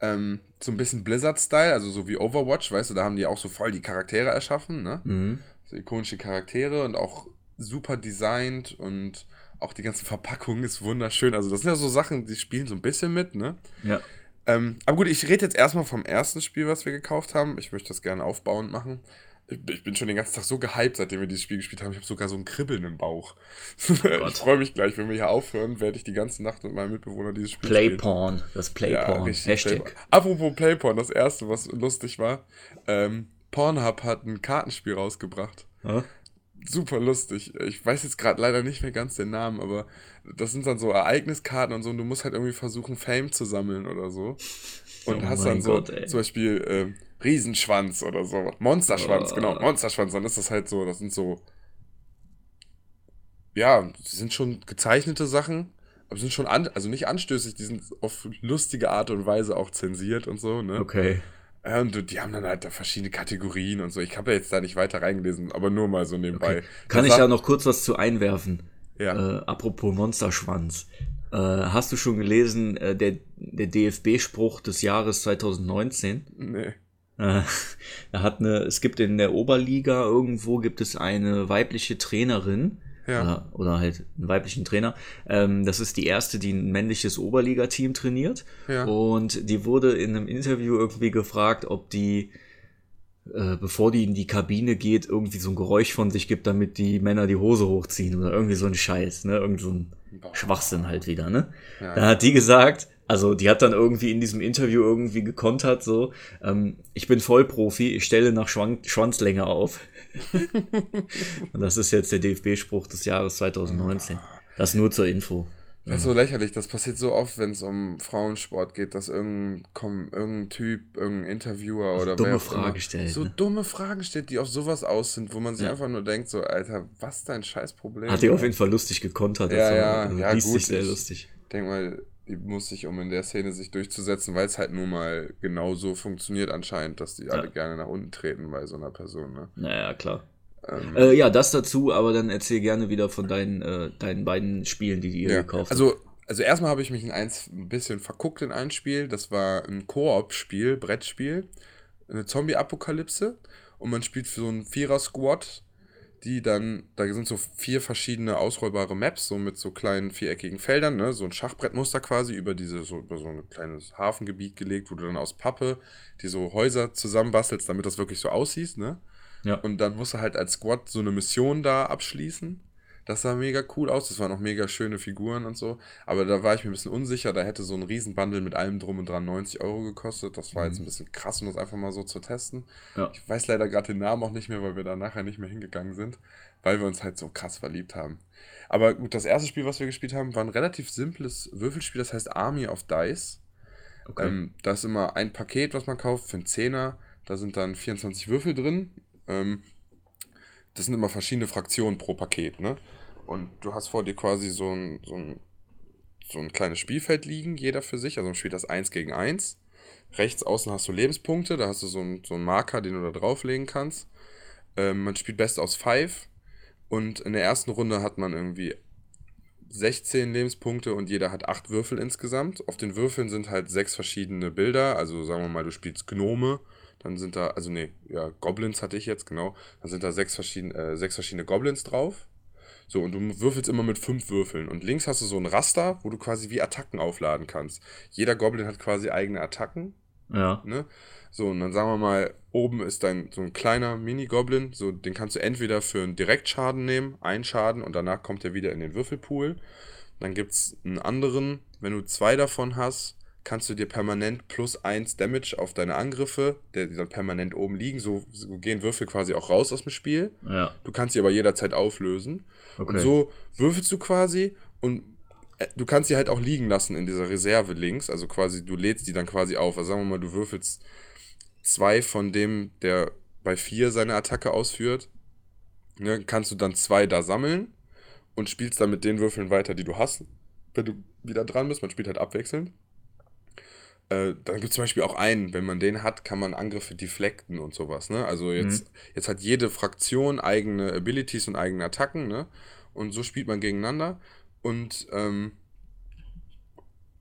Ähm, so ein bisschen Blizzard-Style, also so wie Overwatch, weißt du, da haben die auch so voll die Charaktere erschaffen, ne? Mhm. So ikonische Charaktere und auch super designt und auch die ganze Verpackung ist wunderschön. Also, das sind ja so Sachen, die spielen so ein bisschen mit, ne? Ja. Ähm, aber gut, ich rede jetzt erstmal vom ersten Spiel, was wir gekauft haben. Ich möchte das gerne aufbauend machen. Ich, ich bin schon den ganzen Tag so gehypt, seitdem wir dieses Spiel gespielt haben. Ich habe sogar so ein Kribbeln im Bauch. ich freue mich gleich, wenn wir hier aufhören, werde ich die ganze Nacht mit meinem Mitbewohner dieses Spiel spielen. Playporn. Das Playporn. richtig, Hashtag. Playporn. Apropos Playporn, das erste, was lustig war. Ähm, Pornhub hat ein Kartenspiel rausgebracht. Ja? Super lustig. Ich weiß jetzt gerade leider nicht mehr ganz den Namen, aber das sind dann so Ereigniskarten und so und du musst halt irgendwie versuchen, Fame zu sammeln oder so. Und Oh hast dann so Gott, zum Beispiel ähm, Riesenschwanz oder so. Monsterschwanz, Ah. genau. Monsterschwanz. Dann ist das halt so, das sind so. Ja, sind schon gezeichnete Sachen, aber sind schon, an, also nicht anstößig, die sind auf lustige Art und Weise auch zensiert und so, ne? Okay. Ja, und die haben dann halt da verschiedene Kategorien und so. Ich habe ja jetzt da nicht weiter reingelesen, aber nur mal so nebenbei. Kann Das ich da noch kurz was zu einwerfen? Ja. Äh, apropos Monsterschwanz. Äh, hast du schon gelesen, äh, der, der DFB-Spruch des Jahres 2019? Nee. Äh, er hat eine, es gibt in der Oberliga irgendwo gibt es eine weibliche Trainerin. Ja. Oder, oder halt einen weiblichen Trainer. Ähm, das ist die erste, die ein männliches Oberliga-Team trainiert. Ja. Und die wurde in einem Interview irgendwie gefragt, ob die, äh, bevor die in die Kabine geht, irgendwie so ein Geräusch von sich gibt, damit die Männer die Hose hochziehen oder irgendwie so ein Scheiß, ne? Irgend so ein Schwachsinn halt wieder, ne? Ja. Da hat die gesagt, also die hat dann irgendwie in diesem Interview irgendwie gekontert, so, ähm, ich bin Vollprofi, ich stelle nach Schwan Schwanzlänge auf. Und das ist jetzt der DFB-Spruch des Jahres 2019. Das nur zur Info. Das ist so lächerlich, das passiert so oft, wenn es um Frauensport geht, dass irgendein, komm, irgendein Typ, irgendein Interviewer oder dumme Fragen stellt, So ne? dumme Fragen stellt, die auf sowas aus sind, wo man sich Ja. einfach nur denkt, so, Alter, was dein Scheißproblem? Hat die auf jeden Fall lustig gekontert. Ja, war- ja, also ja, gut, sehr lustig. denk mal, muss sich, um in der Szene sich durchzusetzen, weil es halt nun mal genau so funktioniert anscheinend, dass die alle gerne nach unten treten bei so einer Person, ne? Naja, klar. Ähm, Äh, ja, das dazu, aber dann erzähl gerne wieder von deinen, äh, deinen beiden Spielen, die ihr Ja, gekauft habt. also, also erstmal habe ich mich in eins ein bisschen verguckt in ein Spiel. Das war ein Koop-Spiel, Brettspiel. Eine Zombie-Apokalypse. Und man spielt für so einen Vierer-Squad, die dann, da sind so vier verschiedene ausrollbare Maps, so mit so kleinen viereckigen Feldern, ne? so ein Schachbrettmuster quasi über diese, so über so ein kleines Hafengebiet gelegt, wo du dann aus Pappe die so Häuser zusammenbastelst, damit das wirklich so aussieht, ne? Ja. Und dann musst du halt als Squad so eine Mission da abschließen. Das sah mega cool aus. Das waren auch mega schöne Figuren und so. Aber da war ich mir ein bisschen unsicher. Da hätte so ein Riesenbundle mit allem drum und dran 90 Euro gekostet. Das war jetzt ein bisschen krass, um das einfach mal so zu testen. Mhm. Ja. Ich weiß leider gerade den Namen auch nicht mehr, weil wir da nachher nicht mehr hingegangen sind, weil wir uns halt so krass verliebt haben. Aber gut, das erste Spiel, was wir gespielt haben, war ein relativ simples Würfelspiel. Das heißt Army of Dice. Okay. Ähm, da ist immer ein Paket, was man kauft für einen Zehner. Da sind dann 24 Würfel drin. Ähm, das sind immer verschiedene Fraktionen pro Paket, ne? Und du hast vor dir quasi so ein, so ein, so ein kleines Spielfeld liegen, jeder für sich. Also man spielt das 1 gegen 1. Rechts außen hast du Lebenspunkte, da hast du so einen, so einen Marker, den du da drauflegen kannst. Ähm, man spielt Best aus 5. Und in der ersten Runde hat man irgendwie 16 Lebenspunkte und jeder hat 8 Würfel insgesamt. Auf den Würfeln sind halt sechs verschiedene Bilder. Also sagen wir mal, du spielst Gnome, dann sind da, also nee, ja, Goblins hatte ich jetzt, genau. Dann sind da sechs verschiedene, äh, sechs verschiedene Goblins drauf. So, und du würfelst immer mit fünf Würfeln. Und links hast du so ein Raster, wo du quasi wie Attacken aufladen kannst. Jeder Goblin hat quasi eigene Attacken. ja. Ne? So, und dann sagen wir mal, oben ist dein so ein kleiner Mini-Goblin, so den kannst du entweder für einen Direktschaden nehmen, einen Schaden und danach kommt er wieder in den Würfelpool. Dann gibt es einen anderen, wenn du zwei davon hast, kannst du dir permanent plus eins Damage auf deine Angriffe, der, die dann permanent oben liegen, so, so gehen Würfel quasi auch raus aus dem Spiel. Ja. Du kannst sie aber jederzeit auflösen. Okay. Und so würfelst du quasi und äh, du kannst sie halt auch liegen lassen in dieser Reserve links. Also quasi, du lädst die dann quasi auf. Also sagen wir mal, du würfelst zwei von dem, der bei vier seine Attacke ausführt. Ne, kannst du dann zwei da sammeln und spielst dann mit den Würfeln weiter, die du hast. Wenn du wieder dran bist, man spielt halt abwechselnd. Äh, dann gibt es zum Beispiel auch einen, wenn man den hat, kann man Angriffe deflecten und sowas. Ne? Also jetzt, jetzt hat jede Fraktion eigene Abilities und eigene Attacken, ne? Und so spielt man gegeneinander. Und ähm,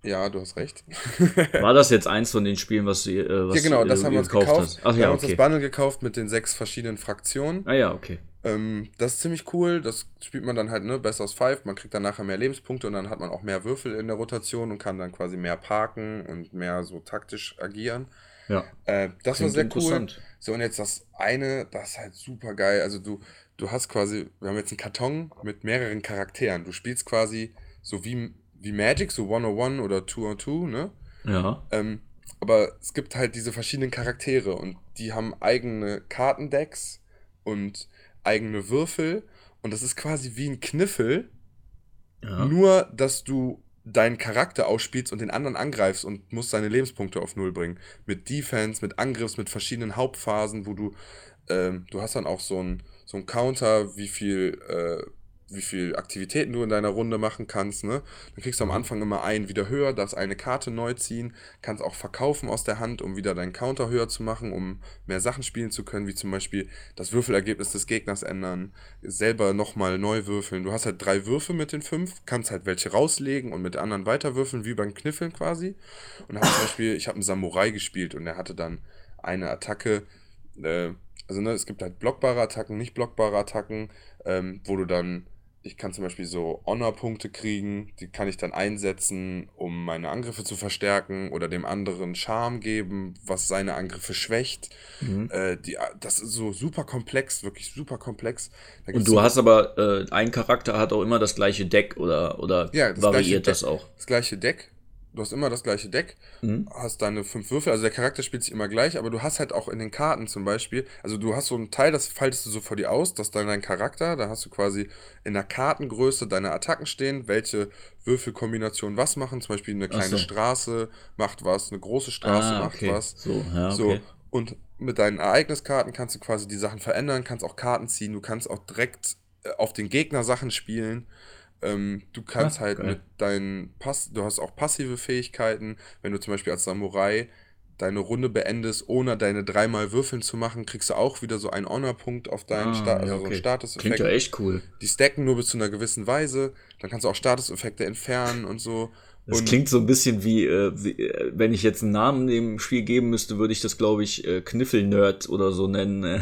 ja, du hast recht. War das jetzt eins von den Spielen, was du, äh, was ja, genau, das haben wir uns gekauft hast? Ach wir ja, haben uns das okay. Bundle gekauft mit den sechs verschiedenen Fraktionen. Ah ja, okay. Ähm, das ist ziemlich cool. Das spielt man dann halt, ne, Best aus Five. Man kriegt dann nachher mehr Lebenspunkte und dann hat man auch mehr Würfel in der Rotation und kann dann quasi mehr parken und mehr so taktisch agieren. Ja. Äh, das Klingt war sehr cool. So, und jetzt das eine, das ist halt super geil. Also du, du hast quasi, wir haben jetzt einen Karton mit mehreren Charakteren. Du spielst quasi so wie, wie Magic, so 101 oder 202, ne? Ja. Ähm, aber es gibt halt diese verschiedenen Charaktere und die haben eigene Kartendecks und eigene Würfel und das ist quasi wie ein Kniffel, Ja. nur dass du deinen Charakter ausspielst und den anderen angreifst und musst seine Lebenspunkte auf Null bringen. Mit Defense, mit Angriffs, mit verschiedenen Hauptphasen, wo du, ähm, du hast dann auch so ein, so ein Counter, wie viel, äh, wie viel Aktivitäten du in deiner Runde machen kannst, ne? Dann kriegst du am Anfang immer einen wieder höher, darfst eine Karte neu ziehen, kannst auch verkaufen aus der Hand, um wieder deinen Counter höher zu machen, um mehr Sachen spielen zu können, wie zum Beispiel das Würfelergebnis des Gegners ändern, selber nochmal neu würfeln. Du hast halt drei Würfe mit den fünf, kannst halt welche rauslegen und mit anderen weiterwürfeln, wie beim Kniffeln quasi. Und hab zum Beispiel, ich habe einen Samurai gespielt und der hatte dann eine Attacke, äh, also ne, es gibt halt blockbare Attacken, nicht blockbare Attacken, ähm, wo du dann ich kann zum Beispiel so Honor-Punkte kriegen, die kann ich dann einsetzen, um meine Angriffe zu verstärken oder dem anderen Charme geben, was seine Angriffe schwächt. Mhm. Äh, die, das ist so super komplex, wirklich super komplex. Und du so hast aber, äh, ein Charakter hat auch immer das gleiche Deck oder, oder ja, das variiert das auch? Das gleiche Deck du hast immer das gleiche Deck, mhm. hast deine fünf Würfel, also der Charakter spielt sich immer gleich, aber du hast halt auch in den Karten zum Beispiel, also du hast so ein Teil, das faltest du so vor dir aus, das ist dann dein Charakter, da hast du quasi in der Kartengröße deine Attacken stehen, welche Würfelkombinationen was machen, zum Beispiel eine kleine so. Straße macht was, eine große Straße ah, macht okay. was. So, ja, okay. so, und mit deinen Ereigniskarten kannst du quasi die Sachen verändern, kannst auch Karten ziehen, du kannst auch direkt äh, auf den Gegner Sachen spielen. Ähm, du kannst ah, halt geil. mit deinen Pass, du hast auch passive Fähigkeiten. Wenn du zum Beispiel als Samurai deine Runde beendest, ohne deine dreimal Würfeln zu machen, kriegst du auch wieder so einen Honor-Punkt auf deinen ah, Sta also ja, okay. so Status-Effekt. Klingt ja echt cool. Die stacken nur bis zu einer gewissen Weise. Dann kannst du auch Status-Effekte entfernen und so. Das und klingt so ein bisschen wie, äh, wie, äh, wenn ich jetzt einen Namen dem Spiel geben müsste, würde ich das, glaube ich, äh, Kniffel-Nerd oder so nennen. Äh.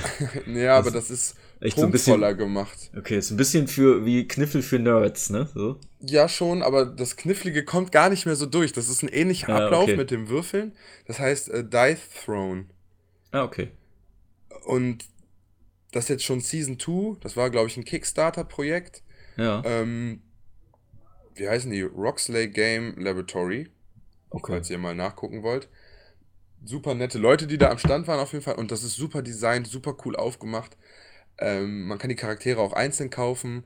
ja, aber das ist echt so ein bisschen gemacht. Okay, ist ein bisschen für wie Kniffel für Nerds, ne? So. Ja, schon, aber das Knifflige kommt gar nicht mehr so durch. Das ist ein ähnlicher ah, Ablauf okay. mit dem Würfeln. Das heißt äh, Dice Throne. Ah, okay. Und das ist jetzt schon Season 2. Das war, glaube ich, ein Kickstarter-Projekt. Ja. Ähm, wie heißen die? Roxley Game Laboratory. Okay. Falls ihr mal nachgucken wollt. Super nette Leute, die da am Stand waren auf jeden Fall. Und das ist super designt, super cool aufgemacht. Ähm, man kann die Charaktere auch einzeln kaufen.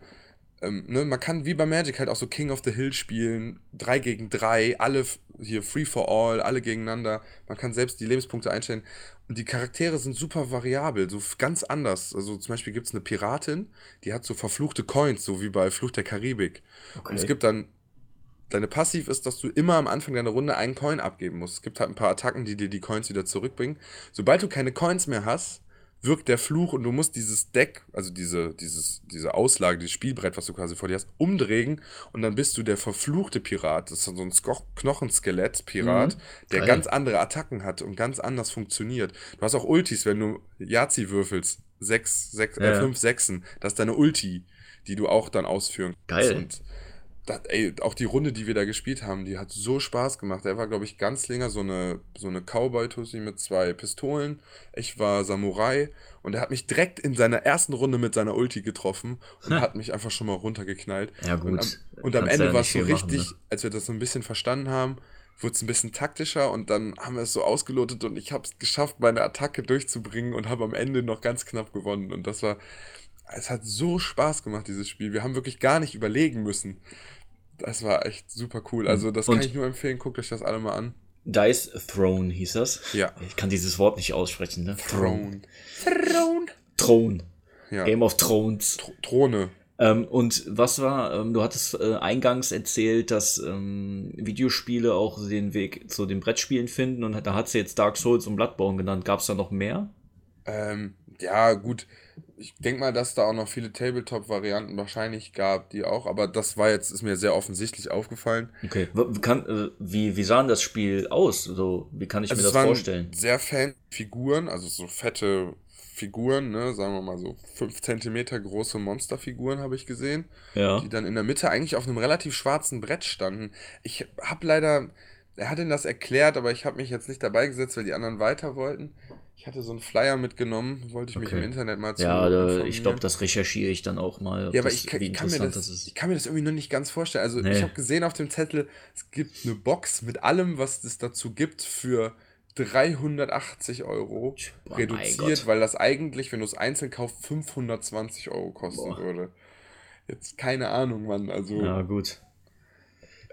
Ähm, ne, man kann wie bei Magic halt auch so King of the Hill spielen, 3 gegen 3, alle hier free for all, alle gegeneinander. Man kann selbst die Lebenspunkte einstellen. Und die Charaktere sind super variabel, so ganz anders. Also zum Beispiel gibt es eine Piratin, die hat so verfluchte Coins, so wie bei Fluch der Karibik. Okay. Und es gibt dann, deine Passiv ist, dass du immer am Anfang deiner Runde einen Coin abgeben musst. Es gibt halt ein paar Attacken, die dir die Coins wieder zurückbringen. Sobald du keine Coins mehr hast, wirkt der Fluch und du musst dieses Deck, also diese, dieses, diese Auslage, dieses Spielbrett, was du quasi vor dir hast, umdrehen und dann bist du der verfluchte Pirat. Das ist so ein Knochenskelett-Pirat, mhm. der Geil. ganz andere Attacken hat und ganz anders funktioniert. Du hast auch Ultis, wenn du Yazi würfelst. Sechs, sechs, äh, ja. äh, fünf Sechsen. Das ist deine Ulti, die du auch dann ausführen kannst. Geil. Und das, ey, auch die Runde, die wir da gespielt haben, die hat so Spaß gemacht. Er war, glaube ich, ganz länger so eine, so eine Cowboy-Tussi mit zwei Pistolen. Ich war Samurai und er hat mich direkt in seiner ersten Runde mit seiner Ulti getroffen und hat mich einfach schon mal runtergeknallt. Ja, gut. Und am, und am Ende ja war es so richtig, machen, ne? als wir das so ein bisschen verstanden haben, wurde es ein bisschen taktischer und dann haben wir es so ausgelotet und ich habe es geschafft, meine Attacke durchzubringen und habe am Ende noch ganz knapp gewonnen. Und das war, es hat so Spaß gemacht, dieses Spiel. Wir haben wirklich gar nicht überlegen müssen. Das war echt super cool. Also, das und kann ich nur empfehlen. Guckt euch das alle mal an. Dice Throne hieß das. Ja. Ich kann dieses Wort nicht aussprechen, ne? Throne. Throne. Throne. Ja. Game of Thrones. Tr Throne. Ähm, und was war, ähm, du hattest äh, eingangs erzählt, dass ähm, Videospiele auch den Weg zu den Brettspielen finden und da hat sie jetzt Dark Souls und Bloodborne genannt. Gab es da noch mehr? Ähm, ja, gut ich denke mal, dass da auch noch viele Tabletop-Varianten wahrscheinlich gab, die auch, aber das war jetzt, ist mir sehr offensichtlich aufgefallen. Okay, kann, äh, wie, wie sah denn das Spiel aus? So, wie kann ich also mir das waren vorstellen? Sehr Fan-Figuren, also so fette Figuren, ne, sagen wir mal so 5 cm große Monsterfiguren habe ich gesehen, ja. die dann in der Mitte eigentlich auf einem relativ schwarzen Brett standen. Ich habe leider, er hat ihnen das erklärt, aber ich habe mich jetzt nicht dabei gesetzt, weil die anderen weiter wollten. Ich hatte so einen Flyer mitgenommen, wollte ich okay. mich im Internet mal zu Ja, da, ich glaube, das recherchiere ich dann auch mal. Ja, aber ich kann, ich, kann das, das ich kann, mir das, irgendwie noch nicht ganz vorstellen. Also nee. ich habe gesehen auf dem Zettel, es gibt eine Box mit allem, was es dazu gibt, für 380 Euro oh, reduziert, weil das eigentlich, wenn du es einzeln kaufst, 520 Euro kosten Boah. würde. Jetzt keine Ahnung, Mann. Also. Ja, gut.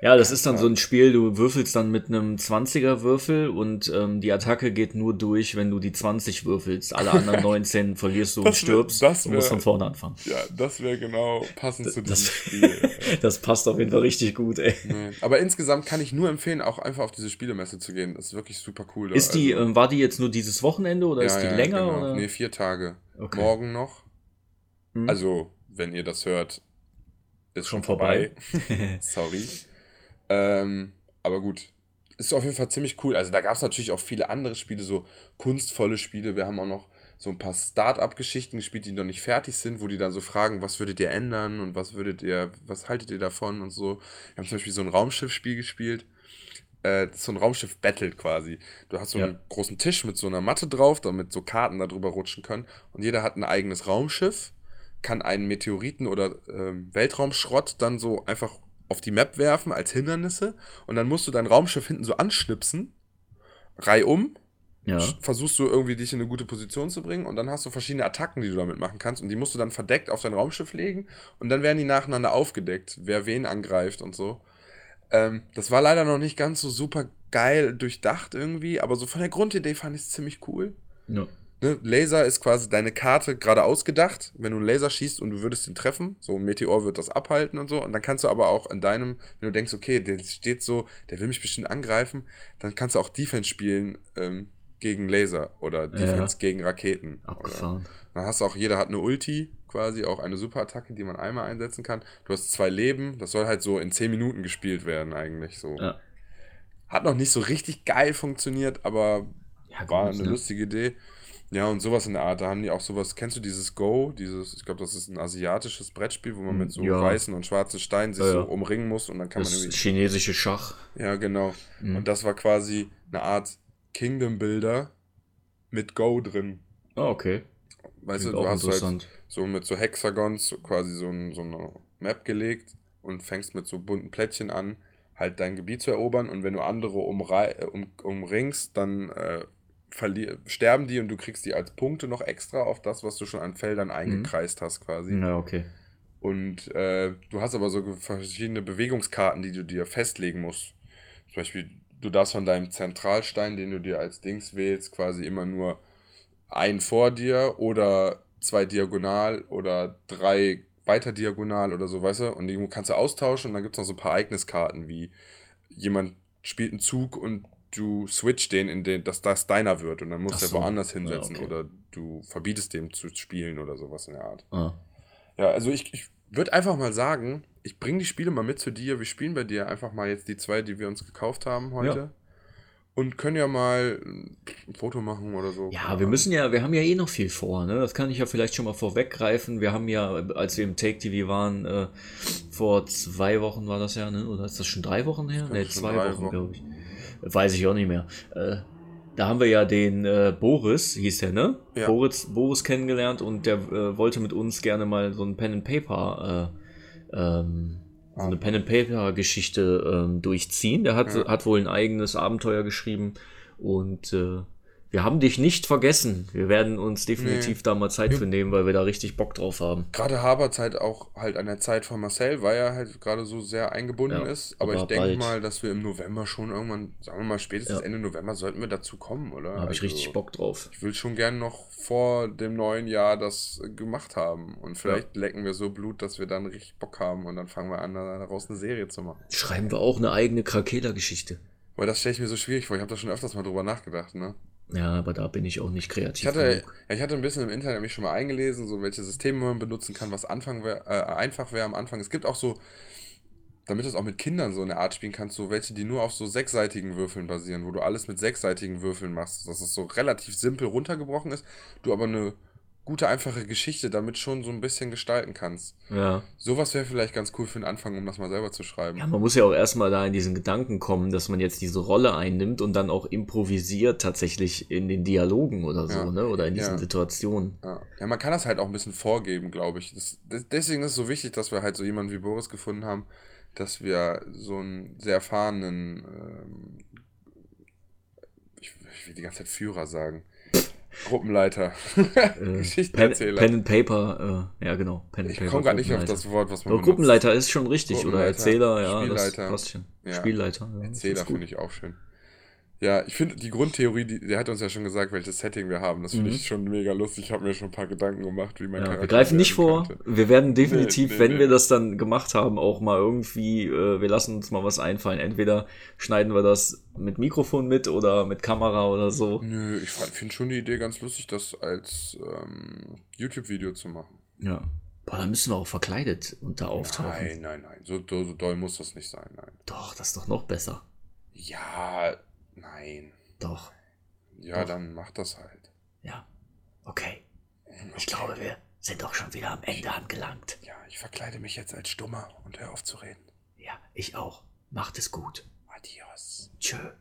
Ja, das ist dann so ein Spiel, du würfelst dann mit einem 20er Würfel und ähm, die Attacke geht nur durch, wenn du die 20 würfelst. Alle anderen 19 verlierst du und Das wär- stirbst das und musst wär- von vorne anfangen. Ja, das wäre genau passend zu diesem Das, Spiel. das passt auf jeden Fall richtig gut, ey. Nee. Aber insgesamt kann ich nur empfehlen, auch einfach auf diese Spielemesse zu gehen. Das ist wirklich super cool. Ist die, Also- ähm, war die jetzt nur dieses Wochenende oder ist die länger? genau. Oder? Nee, vier Tage. Okay. Morgen noch. Hm. Also, wenn ihr das hört, ist Schon schon vorbei. Sorry. Ähm, aber gut. Ist auf jeden Fall ziemlich cool. Also da gab es natürlich auch viele andere Spiele, so kunstvolle Spiele. Wir haben auch noch so ein paar Start-up-Geschichten gespielt, die noch nicht fertig sind, wo die dann so fragen, was würdet ihr ändern und was würdet ihr, was haltet ihr davon und so. Wir haben zum Beispiel so ein Raumschiff-Spiel gespielt. Äh, so ein Raumschiff-Battle quasi. Du hast so Ja. einen großen Tisch mit so einer Matte drauf, damit so Karten da drüber rutschen können. Und jeder hat ein eigenes Raumschiff, kann einen Meteoriten oder ähm, Weltraumschrott dann so einfach auf die Map werfen als Hindernisse. Und dann musst du dein Raumschiff hinten so anschnipsen, reihum. ja. Versuchst du irgendwie dich in eine gute Position zu bringen und dann hast du verschiedene Attacken, die du damit machen kannst und die musst du dann verdeckt auf dein Raumschiff legen und dann werden die nacheinander aufgedeckt, wer wen angreift und so. Ähm, das war leider noch nicht ganz so super geil durchdacht irgendwie, aber so von der Grundidee fand ich es ziemlich cool. ja. Ne? Laser ist quasi deine Karte gerade ausgedacht. Wenn du einen Laser schießt und du würdest ihn treffen, so ein Meteor wird das abhalten und so. Und dann kannst du aber auch in deinem, wenn du denkst, okay, der steht so, der will mich bestimmt angreifen, dann kannst du auch Defense spielen ähm, gegen Laser oder Defense gegen Raketen. Abgefahren. dann hast du auch, jeder hat eine Ulti, quasi auch eine Superattacke, die man einmal einsetzen kann. Du hast zwei Leben, das soll halt so in 10 Minuten gespielt werden eigentlich so. Ja. Hat noch nicht so richtig geil funktioniert, aber Ja, war eine ne? lustige Idee. Ja, und sowas in der Art. Da haben die auch sowas. Kennst du dieses Go? Dieses, ich glaube, das ist ein asiatisches Brettspiel, wo man mit so Ja. weißen und schwarzen Steinen sich Ja, so umringen muss und dann kann Das man irgendwie. chinesische Schach. Ja, genau. Mhm. Und das war quasi eine Art Kingdom Builder mit Go drin. Ah, okay. Weißt du, Klingt du auch hast halt interessant. so mit so Hexagons so quasi so, ein, so eine Map gelegt und fängst mit so bunten Plättchen an, halt dein Gebiet zu erobern und wenn du andere umringst, dann äh, sterben die und du kriegst die als Punkte noch extra auf das, was du schon an Feldern eingekreist hast quasi. Ja, okay. Und äh, du hast aber so verschiedene Bewegungskarten, die du dir festlegen musst. Zum Beispiel, du darfst von deinem Zentralstein, den du dir als Dings wählst, quasi immer nur einen vor dir oder zwei diagonal oder drei weiter diagonal oder so, weißt du? Und die kannst du austauschen und dann gibt es noch so ein paar Ereigniskarten, wie jemand spielt einen Zug und du switch den, in den, dass das deiner wird und dann musst du so. woanders Ja, hinsetzen okay. oder du verbietest dem zu spielen oder sowas in der Art. Ah. Ja, also ich, ich würde einfach mal sagen, ich bringe die Spiele mal mit zu dir. Wir spielen bei dir einfach mal jetzt die zwei, die wir uns gekauft haben heute. Ja. Und können ja mal ein Foto machen oder so. Ja, wir müssen ja, wir haben ja eh noch viel vor, ne? Das kann ich ja vielleicht schon mal vorweggreifen. Wir haben ja, als wir im Take TV waren, äh, vor zwei Wochen war das ja, ne? Oder ist das schon drei Wochen her? Ne, zwei Wochen, Wochen. glaube ich. Weiß ich auch nicht mehr. Äh, da haben wir ja den äh, Boris, hieß der, ne? Ja. Boris, Boris kennengelernt und der äh, wollte mit uns gerne mal so ein Pen and Paper, äh, ähm, so Ah. eine Pen and Paper Geschichte ähm, durchziehen. Der hat, Ja. hat wohl ein eigenes Abenteuer geschrieben und äh, wir haben dich nicht vergessen. Wir werden uns definitiv da mal Zeit für nehmen, weil wir da richtig Bock drauf haben. Gerade Haberts halt auch halt an der Zeit von Marcel, weil er halt gerade so sehr eingebunden Ja, ist. Aber, aber ich denke mal, dass wir im November schon irgendwann, sagen wir mal spätestens Ja. Ende November, sollten wir dazu kommen, oder? Da habe ich Also, richtig Bock drauf. Ich will schon gern noch vor dem neuen Jahr das gemacht haben. Und vielleicht lecken wir so Blut, dass wir dann richtig Bock haben und dann fangen wir an, daraus eine Serie zu machen. Schreiben wir auch eine eigene Krakela-Geschichte. Weil das stelle ich mir so schwierig vor. Ich habe da schon öfters mal drüber nachgedacht, ne? Ja, aber da bin ich auch nicht kreativ. Ich hatte, ja, ich hatte ein bisschen im Internet mich schon mal eingelesen, so welche Systeme man benutzen kann, was Anfang wär, äh, einfach wäre am Anfang. Es gibt auch so, damit du es auch mit Kindern so eine Art spielen kannst, so welche, die nur auf so sechsseitigen Würfeln basieren, wo du alles mit sechsseitigen Würfeln machst, dass es so relativ simpel runtergebrochen ist, du aber eine gute, einfache Geschichte damit schon so ein bisschen gestalten kannst. Ja. Sowas wäre vielleicht ganz cool für den Anfang, um das mal selber zu schreiben. ja, man muss ja auch erstmal da in diesen Gedanken kommen, dass man jetzt diese Rolle einnimmt und dann auch improvisiert tatsächlich in den Dialogen oder so, Ja. ne? Oder in diesen Ja. Situationen. Ja. ja, man kann das halt auch ein bisschen vorgeben, glaube ich. Das, das, deswegen ist es so wichtig, dass wir halt so jemanden wie Boris gefunden haben, dass wir so einen sehr erfahrenen, ähm, ich, ich will die ganze Zeit Führer sagen. Gruppenleiter. Äh, Pen, Geschichtenerzähler. Pen and Paper, äh, ja genau, Pen and ich komme gerade nicht auf das Wort, was man benutzt. Gruppenleiter ist schon richtig, oder Erzähler, ja, Spielleiter. das passt schon. Ja. Spielleiter, ja, Erzähler finde ich auch schön. Ja, ich finde die Grundtheorie, die, der hat uns ja schon gesagt, welches Setting wir haben. Das finde Mhm. ich schon mega lustig. Ich habe mir schon ein paar Gedanken gemacht, wie mein Ja, Charakter wir greifen nicht vor. könnte. Wir werden definitiv, Nee, nee, wenn nee. wir das dann gemacht haben, auch mal irgendwie, äh, wir lassen uns mal was einfallen. Entweder schneiden wir das mit Mikrofon mit oder mit Kamera oder so. Nö, ich finde schon die Idee ganz lustig, das als ähm, YouTube-Video zu machen. Ja. Boah, dann müssen wir auch verkleidet und da auftauchen. Nein, nein, nein. So, so, so doll muss das nicht sein, nein. Doch, das ist doch noch besser. Ja, nein. Doch. Ja, Doch. dann mach das halt. Ja. Okay. Ich glaube, wir sind doch schon wieder am Ende angelangt. Ja, ich verkleide mich jetzt als Stummer und hör auf zu reden. Ja, ich auch. Macht es gut. Adios. Tschö.